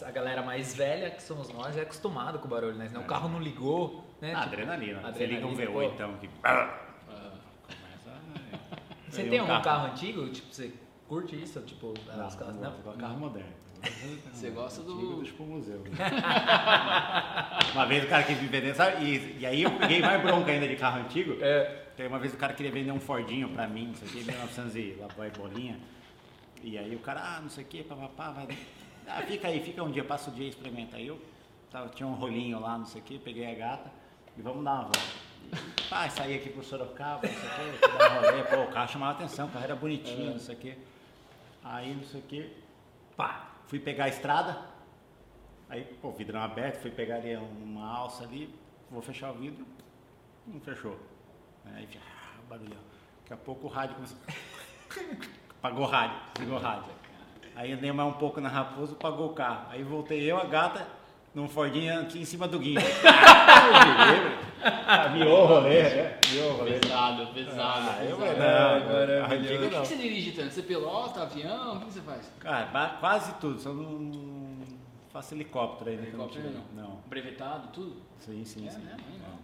a, galera mais velha, que somos nós, é acostumado com o barulho, né? Senão o carro não ligou, né? Ah, Tipo, adrenalina. Você liga um adrenalina, V8 pô. então que. Ah, Começa. Você tem um algum carro. antigo? Tipo, você curte isso? Tipo, Não, as casas. não, Não? carro moderno. Você gosta do- Antigo, deixa pro museu. uma vez o cara quis me vender, sabe? E, e aí eu peguei mais bronca ainda de carro antigo. É. Tem uma vez o cara queria vender um Fordinho pra mim, não sei o que, 1900 e lá vai bolinha. E aí o cara, ah, não sei o que, papapá, vai. Ah, fica aí, fica um dia, passa o dia e experimenta. Aí eu tava, tinha um rolinho lá, não sei o que, peguei a gata e vamos dar uma volta. Pá, saí aqui pro Sorocaba, não sei o que, dar um rolê, pô, o carro chamava atenção, o carro era bonitinho, não sei o que. Aí não sei o que, pá, fui pegar a estrada, aí, pô, vidrão aberto, fui pegar ali uma alça ali, vou fechar o vidro, não fechou. Aí ah, barulhão. Daqui a pouco o rádio começou. Apagou o rádio, desligou o rádio. Aí andei mais um pouco na Raposo, pagou o carro. Aí voltei eu, a gata, num Fordinho aqui em cima do guincho. Ah, Miou o rolê, né? O rolê. Pesado, pesado. Ah, eu pesado. não, maravilhoso. carro antigo O que você dirige tanto? Você pilota, avião? O que você faz? Cara, quase tudo, só não faço helicóptero ainda. não Helicóptero não? Não. Sim, Sim, sim, sim. É, né? Aí não.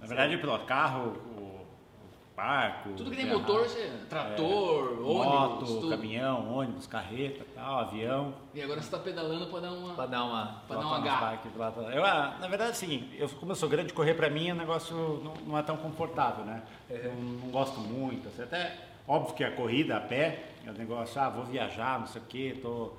Na verdade, eu piloto carro, barco. Tudo que tem terra- motor, você, trator, ônibus, moto, tudo. caminhão, ônibus, carreta, tal, avião. E agora você tá pedalando pra dar uma... Pra dar uma. Pra dar uma garra. Eu, ah, na verdade, assim, eu, como eu sou grande, correr pra mim o negócio não, não é tão confortável, né? Eu não gosto muito. assim, até, óbvio que a corrida a pé é um negócio, ah, vou viajar, não sei o quê, tô,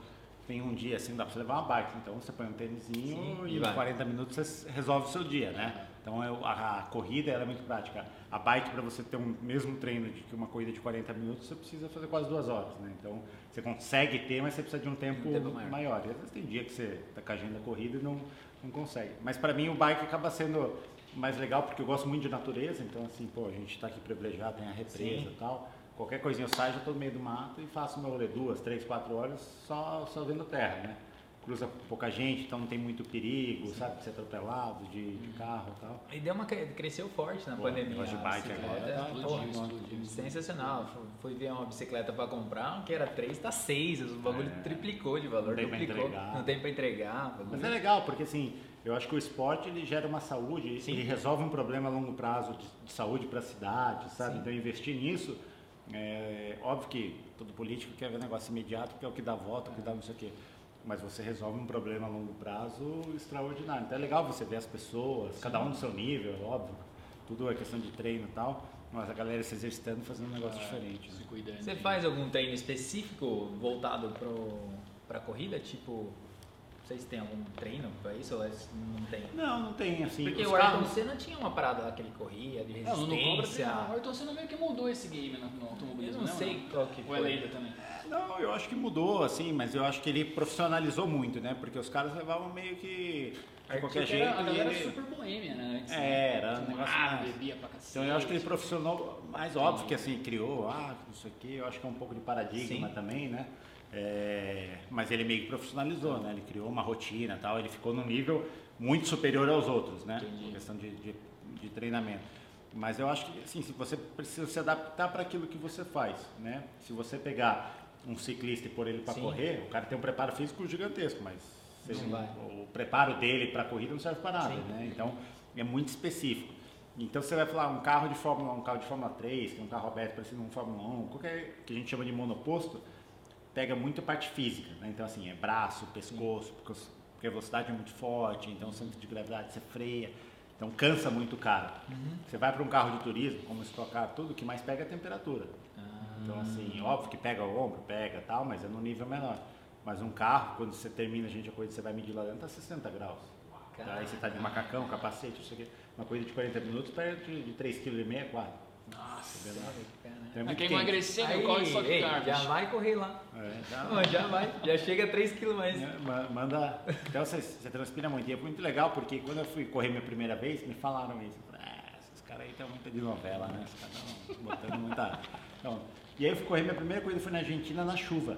tem um dia assim, dá pra você levar uma bike. Então você põe um tênisinho e em vai. 40 minutos você resolve o seu dia, né? Então eu- a, a corrida ela é muito prática. A bike, para você ter um mesmo treino de que uma corrida de 40 minutos, você precisa fazer quase duas horas, né? Então você consegue ter, mas você precisa de um tempo, Um tempo maior. maior. E às vezes tem dia que você tá com a agenda corrida e não, não consegue. Mas para mim o bike acaba sendo mais legal porque eu gosto muito de natureza, então assim, pô, a gente tá aqui privilegiado, tem a represa e tal. Qualquer coisinha eu saio, já tô no meio do mato e faço meu rolê duas, três, quatro horas só, só vendo terra, né? Cruza pouca gente, então não tem muito perigo, sabe? De ser atropelado, de, de carro e tal. E deu uma cre- cresceu forte na Pô, pandemia. de bike agora tá- Porra, explodiu, explodiu. Sensacional. Fui- ver uma bicicleta pra comprar, que era 3, tá 6. O bagulho É. triplicou de valor, Não tem pra duplicou. entregar. Não tem pra entregar. Mas é legal, porque assim, eu acho que o esporte ele gera uma saúde, Sim. ele resolve um problema a longo prazo de, de saúde para a cidade, sabe? Sim. Então investir nisso, é óbvio que todo político quer ver negócio imediato, porque é o que dá voto, o que dá não sei o quê. Mas você resolve um problema a longo prazo extraordinário. Então é legal você ver as pessoas, cada um no seu nível, óbvio. Tudo é questão de treino e tal, mas a galera se exercitando e fazendo um negócio diferente. né? Se cuidando. Você faz algum treino específico voltado pro, pra corrida? Tipo, vocês têm algum treino pra isso ou é- não tem? Não, não tem assim. Porque os o Ayrton carros- Senna tinha uma parada lá que ele corria, de É, o Nuno Cobra resistência. o Ayrton Senna meio que mudou esse game no, no Eu automobilismo, não né, sei qual que Ou é foi. Leida também? Não, eu acho que mudou, assim, mas eu acho que ele profissionalizou muito, né? Porque os caras levavam meio que de qualquer Porque jeito. era- a galera e ele- era super boêmia, né? Antes, É, né? era um negócio Fumava, mais- bebia pra cacete. Então eu acho que ele profissionalizou, mais óbvio que assim, criou, ah, não sei o quê, eu acho que é um pouco de paradigma Sim. também, né? É, mas ele meio que profissionalizou, né? Ele criou uma rotina tal, ele ficou num nível muito superior aos outros, né? Entendi. Em questão de, de, de treinamento. Mas eu acho que, assim, se você precisa se adaptar para aquilo que você faz, né? Se você pegar um ciclista e pôr ele para correr, o cara tem um preparo físico gigantesco, mas se Não ele- vai. o preparo dele para corrida não serve para nada, Sim. né? Então é muito específico. Então você vai falar um carro de Fórmula 1, um carro de Fórmula 3, que é um carro aberto parecendo um Fórmula 1, qualquer que a gente chama de monoposto, pega muito a parte física, né? Então assim, é braço, pescoço, porque, a velocidade é muito forte, então o centro de gravidade você freia, então cansa muito o cara. Você vai para um carro de turismo, como esse Car, tudo o que mais pega é a temperatura. Então assim, óbvio que pega o ombro, pega tal, mas é no nível menor. Mas um carro, quando você termina, gente, a coisa você vai medir lá dentro, tá 60 graus. Tá? Aí você tá de macacão, capacete, isso aqui. Uma corrida de 40 minutos perto de, de 3,5 kg, 4. Nossa, é quem quente. emagrecer, Aí, meu, corre só que ei, carne. já vai correr lá. É, já- Não, já vai, já chega a 3 kg mais. É, ma- Manda. Então você, você transpira muito. E é muito legal porque quando eu fui correr minha primeira vez, me falaram isso. Eu falei, "Ah, esses caras aí estão muito de novela, né? Esses caras estão botando muita. Então, e aí eu fui correr, minha primeira corrida foi na Argentina na chuva.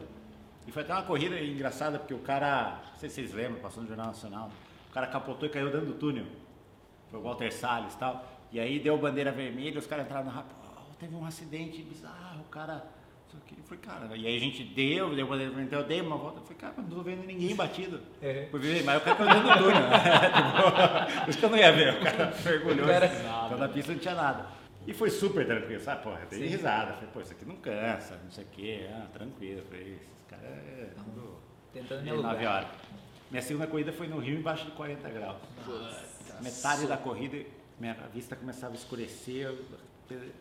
E foi até uma corrida engraçada, porque o cara, não sei se vocês lembram, passou no Jornal Nacional, o cara capotou e caiu dentro do túnel. Foi o Walter Salles e tal. E aí deu bandeira vermelha, os caras entraram no rápido, "Oh, teve um acidente bizarro, o cara. Eu falei, cara, e aí a gente deu, deu bandeira vermelha, então eu dei uma volta. Eu falei, cara, não tô vendo ninguém batido. É. Ver, mas o cara caiu dentro do túnel. Tipo, Por isso que eu não ia ver, o cara mergulhou. Cara- Então na pista não tinha nada. E foi super tranquilo, sabe? Porra, eu dei risada. Falei, pô, isso aqui não cansa, não sei o quê. Ah, tranquilo. Falei, esses caras é tudo Tentando me de 9 alugar. horas. Minha segunda corrida foi no Rio, embaixo de 40 graus. Puta, Metade so- da corrida, minha vista começava a escurecer,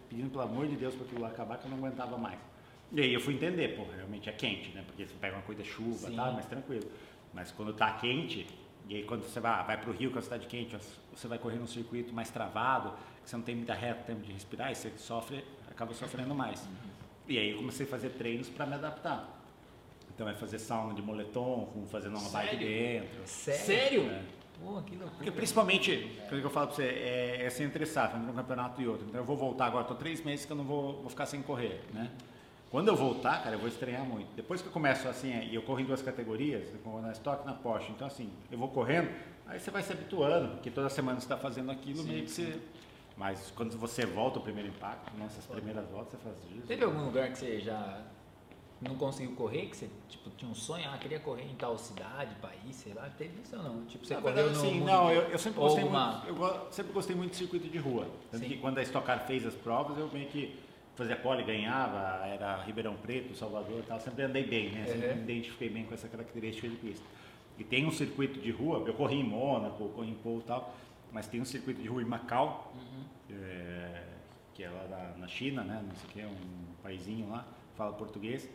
pedindo pelo amor de Deus para aquilo lá acabar, que eu não aguentava mais. E aí eu fui entender, pô, realmente é quente, né? Porque você pega uma coisa chuva e Sim. tal, mas tranquilo. Mas quando tá quente, e aí quando você vai, vai pro Rio, que é uma cidade quente, você vai correr num circuito mais travado, que você não tem muita reta, tempo de respirar, e você sofre, acaba sofrendo mais. E aí eu comecei a fazer treinos para me adaptar. Então é fazer sauna de moletom, fazendo uma bike Sério? dentro. Sério? Sério? É. Pô, que loucura. Porque principalmente, coisa que eu falo pra você, é, é se interessar entre um campeonato e outro. Então eu vou voltar agora, tô três meses que eu não vou, vou ficar sem correr, né? Quando eu voltar, cara, eu vou estranhar muito. Depois que eu começo assim, é, e eu corro em duas categorias, na Stock e na Porsche. Então assim, eu vou correndo, aí você vai se habituando, porque toda semana você está fazendo aquilo, Sim, meio que você... Mas quando você volta o primeiro impacto, nessas primeiras voltas, você faz isso. Teve algum lugar que você já não conseguiu correr, que você tipo, tinha um sonho, ah, queria correr em tal cidade, país, sei lá, teve isso ou não? Tipo, você Na correu verdade, no sim, não, eu, eu sempre gostei alguma- muito, eu sempre gostei muito de circuito de rua. Tanto Sim. que quando a Stock Car fez as provas, eu meio que fazia pole, ganhava, era Ribeirão Preto, Salvador e tal, sempre andei bem, né? Sempre Uhum. me identifiquei bem com essa característica de pista. E tem um circuito de rua, eu corri em Mônaco, corri em Pou e tal, mas tem um circuito de rua em Macau, é, que é lá na, na China, né? Não sei o que, é um paizinho lá, fala português.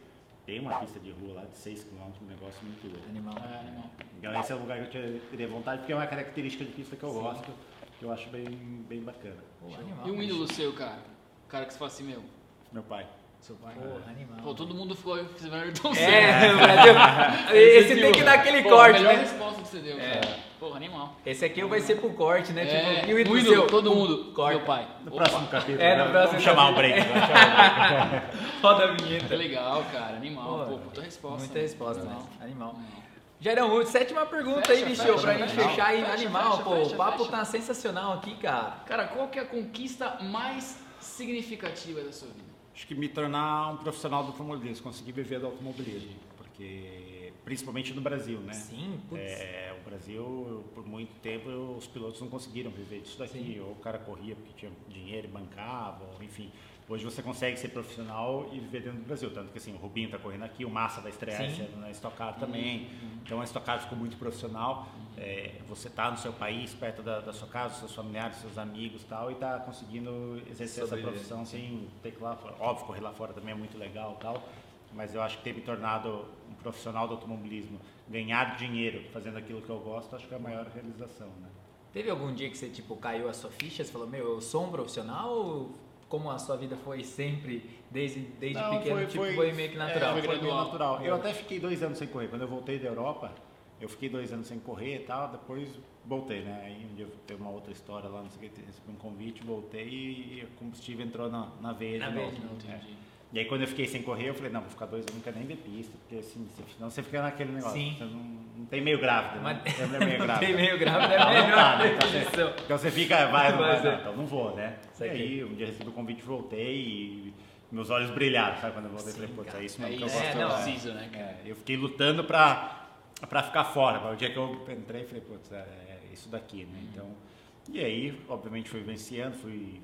Tem uma pista de rua lá de 6 km, um negócio muito louco. Animal. É, animal. Então esse é o lugar que eu te- teria vontade, porque é uma característica de pista que eu gosto, que eu acho bem, bem bacana. Pô, animal. E um ídolo seu, cara? O cara que você fala assim, meu, Meu pai. Seu pai. Pô, animal. Pô, todo mundo ficou fizeram Ayrton Senna. É, Brasil. Esse tem que dar aquele Pô, corte, melhor né? resposta que você deu, É. cara. Porra, animal. Esse aqui vai ser pro corte, né? É, tipo, e o ídolo seu? todo mundo. Corta. Meu pai. No Opa, próximo capítulo, É, no né? próximo vamos chamar o break. capítulo. vamos chamar o break. Roda a vinheta. Que legal, cara. Animal. Pô, puta resposta. Muita né? resposta, Animal. né? Animal. Animal. Jairão, sétima pergunta Fecha, aí, bicho, fecha, pra gente fecha. fechar aí. Fecha, animal, fecha, pô. fecha, o papo fecha. tá sensacional aqui, cara. Cara, qual que é a conquista mais significativa da sua vida? Acho que me tornar um profissional do automobilismo, conseguir viver do automobilismo, porque principalmente no Brasil, né? Sim, putz. É, o Brasil, por muito tempo, os pilotos não conseguiram viver disso daqui. Sim. Ou o cara corria porque tinha dinheiro e bancava, ou, enfim. Hoje você consegue ser profissional e viver dentro do Brasil. Tanto que assim, o Rubinho está correndo aqui, o Massa esse ano na Stock Car também. Então a Stock Car ficou muito profissional. É, você está no seu país, perto da, da sua casa, dos seus familiares, dos seus amigos tal, e está conseguindo exercer essa profissão sem ter que ir lá fora. Óbvio, correr lá fora também é muito legal tal. Mas eu acho que ter me tornado um profissional do automobilismo, ganhar dinheiro fazendo aquilo que eu gosto, acho que é a maior realização, né? Teve algum dia que você, tipo, caiu a sua ficha? Você falou, meu, eu sou um profissional? Como a sua vida foi sempre, desde, desde Não, pequeno, tipo, foi meio que natural? É, foi meio Gradual. natural. Eu até fiquei dois anos sem correr. Quando eu voltei da Europa, eu fiquei dois anos sem correr e tal, depois voltei, né? Aí um dia eu teve uma outra história lá, não sei o que, recebi um convite, voltei e o combustível entrou na, na veia Na de veia de novo, É. E aí quando eu fiquei sem correr, eu falei, não, vou ficar dois anos, não quero nem ver pista, porque assim, você, senão você fica naquele negócio. Sim. Você não, não tem meio grávida, né? Mas- Você não é meio Tem grávida. meio grávida, é Não, não melhor dá, né? Então você-. Então você fica, vai, não vai, é. não, então não vou, né? E aí, um dia recebi o convite, voltei e meus olhos brilharam, sabe? Quando eu voltei, Sim, falei, putz, cara. é isso É mesmo que eu gosto. É, não, preciso, né, cara? É, eu fiquei lutando pra, pra ficar fora. mas O dia que eu entrei, falei, putz, é, é isso daqui, né? Então, e aí, obviamente, fui vencendo, fui,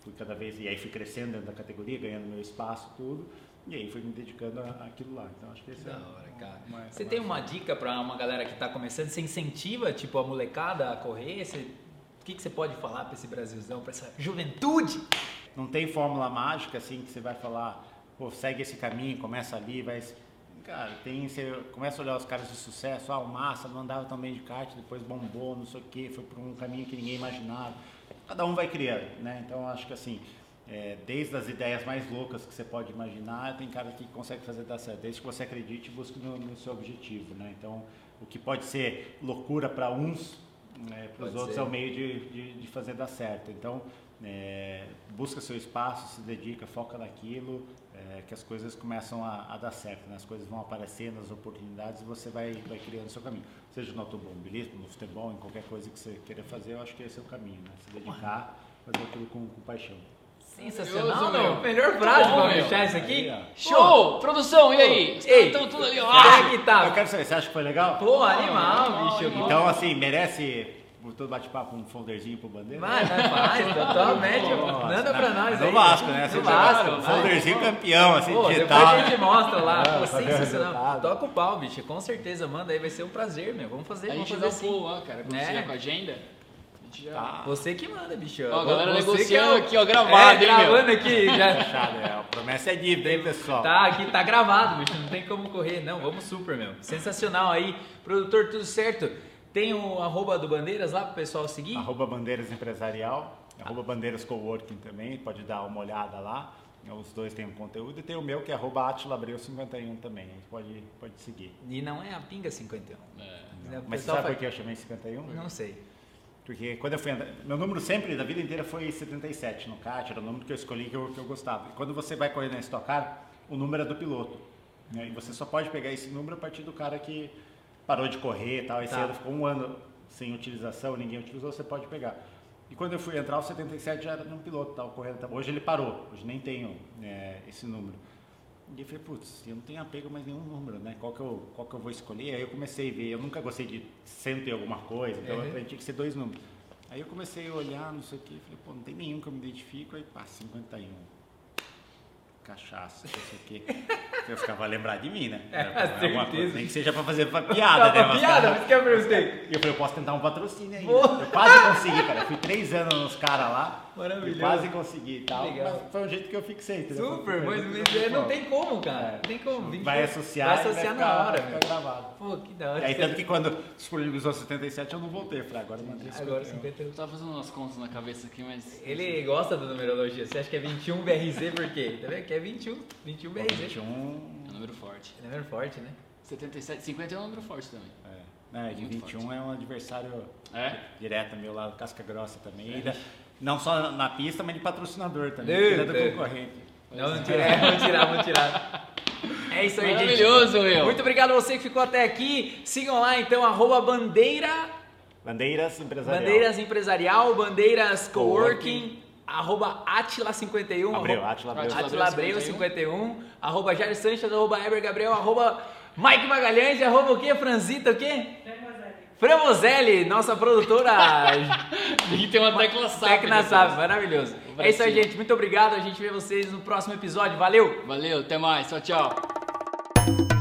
fui cada vez, e aí fui crescendo dentro da categoria, ganhando meu espaço, tudo. E aí fui me dedicando a- àquilo lá. Então, acho que esse Da é hora, cara. uma- Você uma- tem uma dica pra uma galera que tá começando? Você incentiva, tipo, a molecada a correr? Você- O que, que você pode falar pra esse Brasilzão, pra essa juventude? Não tem fórmula mágica assim que você vai falar, pô, segue esse caminho, começa ali, vai. Cara, tem, você começa a olhar os caras de sucesso, ah, o Massa não andava tão bem de kart, depois bombou, não sei o quê, foi por um caminho que ninguém imaginava. Cada um vai criando, né? Então acho que assim, é, desde as ideias mais loucas que você pode imaginar, tem cara que consegue fazer dar certo, desde que você acredite e busque no, no seu objetivo, né? Então, o que pode ser loucura para uns, né, para os outros ser. é o meio de, de, de fazer dar certo. Então, é, busca seu espaço, se dedica, foca naquilo, é, que as coisas começam a, a dar certo, né? as coisas vão aparecendo, as oportunidades, e você vai, vai criando o seu caminho. Seja no automobilismo, no futebol, em qualquer coisa que você queira fazer, eu acho que esse é o caminho, né? Se dedicar, fazer aquilo com, com paixão. Sensacional, meu. meu. Melhor frase pra fechar isso aqui. Aí. Show! Produção, e aí? Estão tudo ali, ó. Como é que Eu tá? quero saber, você acha que foi legal? Pô, animal, Animal, bicho. Então, assim, merece por todo bate-papo, um folderzinho pro bandeira? Vai, vai, faz, totalmente. Nossa, Manda pra nós no aí. Vasco, né? Você Vasco, um vai. folderzinho campeão, assim, Pô, digital. depois a gente mostra lá. Pô, sensacional. Toca o pau, bicho. Com certeza, manda aí. Vai ser um prazer, meu. Vamos fazer, A vamos gente fazer dá um assim. pulo lá, cara. Quando É. você já com a agenda, a gente já... Tá. Você que manda, bicho. Ó, a galera Você negociando que é o- aqui, ó, gravado, é, hein, meu? gravando aqui. Já... Fechado, é. A promessa é dívida, hein, pessoal? Tá, aqui tá gravado, bicho. Não tem como correr. Não, vamos super, meu. Sensacional aí. Produtor, tudo certo. Tem o arroba do Bandeiras lá pro pessoal seguir? Arroba Bandeiras Empresarial, arroba Bandeiras Coworking também, pode dar uma olhada lá. Os dois têm um conteúdo. E tem o meu, que é arroba atilabreu51 também. A gente pode, pode seguir. E não é a Pinga 51. É. Né, o Mas sabe faz- por que eu chamei 51? Não sei. Porque quando eu fui andar, meu número sempre, da vida inteira, foi 77 no kart, era o número que eu escolhi que eu, que eu gostava. E quando você vai correr na Stock Car, o número é do piloto. né? E você só pode pegar esse número a partir do cara que parou de correr e tal. Esse Tá. ano ficou um ano sem utilização, ninguém utilizou, você pode pegar. E quando eu fui entrar, o 77 já era um piloto, tava correndo. Hoje ele parou, hoje nem tenho é, esse número. E eu falei, putz, eu não tenho apego mais nenhum número, né? Qual que, eu, qual que eu vou escolher? Aí eu comecei a ver, eu nunca gostei de cento e alguma coisa, então Uhum. eu falei, tinha que ser dois números. Aí eu comecei a olhar, não sei o que, falei, pô, não tem nenhum que eu me identifico, aí pá, 51. Cachaça, não sei o que. Eu ficava lembrar de mim, né? É, coisa, nem que seja pra fazer pra piada, né? Mas piada, isso que eu perguntei. E eu falei, eu posso tentar um patrocínio ainda. Pô. Eu quase consegui, cara. Eu fui três anos nos caras lá. Maravilhoso. e Quase consegui e tal. Legal. Mas foi o jeito que eu fixei. entendeu? Super, Foi mas, mas não tem como, cara. Não tem como. Vinte- Vai associar, Vai associar ficar- na hora, vai gravado. Pô, que da hora. E aí, tanto que quando disponibilizou 77, eu não voltei. Eu falei, agora eu mandei esse Agora conteúdo. 51. Eu tava fazendo umas contas na cabeça aqui, mas... Ele gosta da numerologia. Você acha que é 21 BRZ por quê? Tá vendo? Que é 21. 21 BRZ. 21. É um número forte. É número forte, né? 77, 50 é um número forte também. É, de Muito 21 é um adversário É? direto meu lá, Casca Grossa também. E da- Não só na pista, mas de patrocinador também. É do concorrente. Não, não tirar, é, vamos tirar, vamos tirar. É isso aí, gente. Maravilhoso, meu. Muito obrigado a você que ficou até aqui. Sigam lá, então, arroba bandeira, Bandeiras Empresarial. bandeiras empresarial, bandeiras coworking, Coworking. Arroba atila51, Abreu, arroba- Atila Abreu. Atila Abreu 51, arroba Jair Sanches, arroba Eber Gabriel, arroba Mike Magalhães, arroba o quê? Franzita, o quê? Framoselli, nossa produtora E tem uma tecla SAP. Tecna depois. Sabe, maravilhoso. É isso aí, gente. Muito obrigado. A gente vê vocês no próximo episódio. Valeu! Valeu, até mais. Tchau, tchau.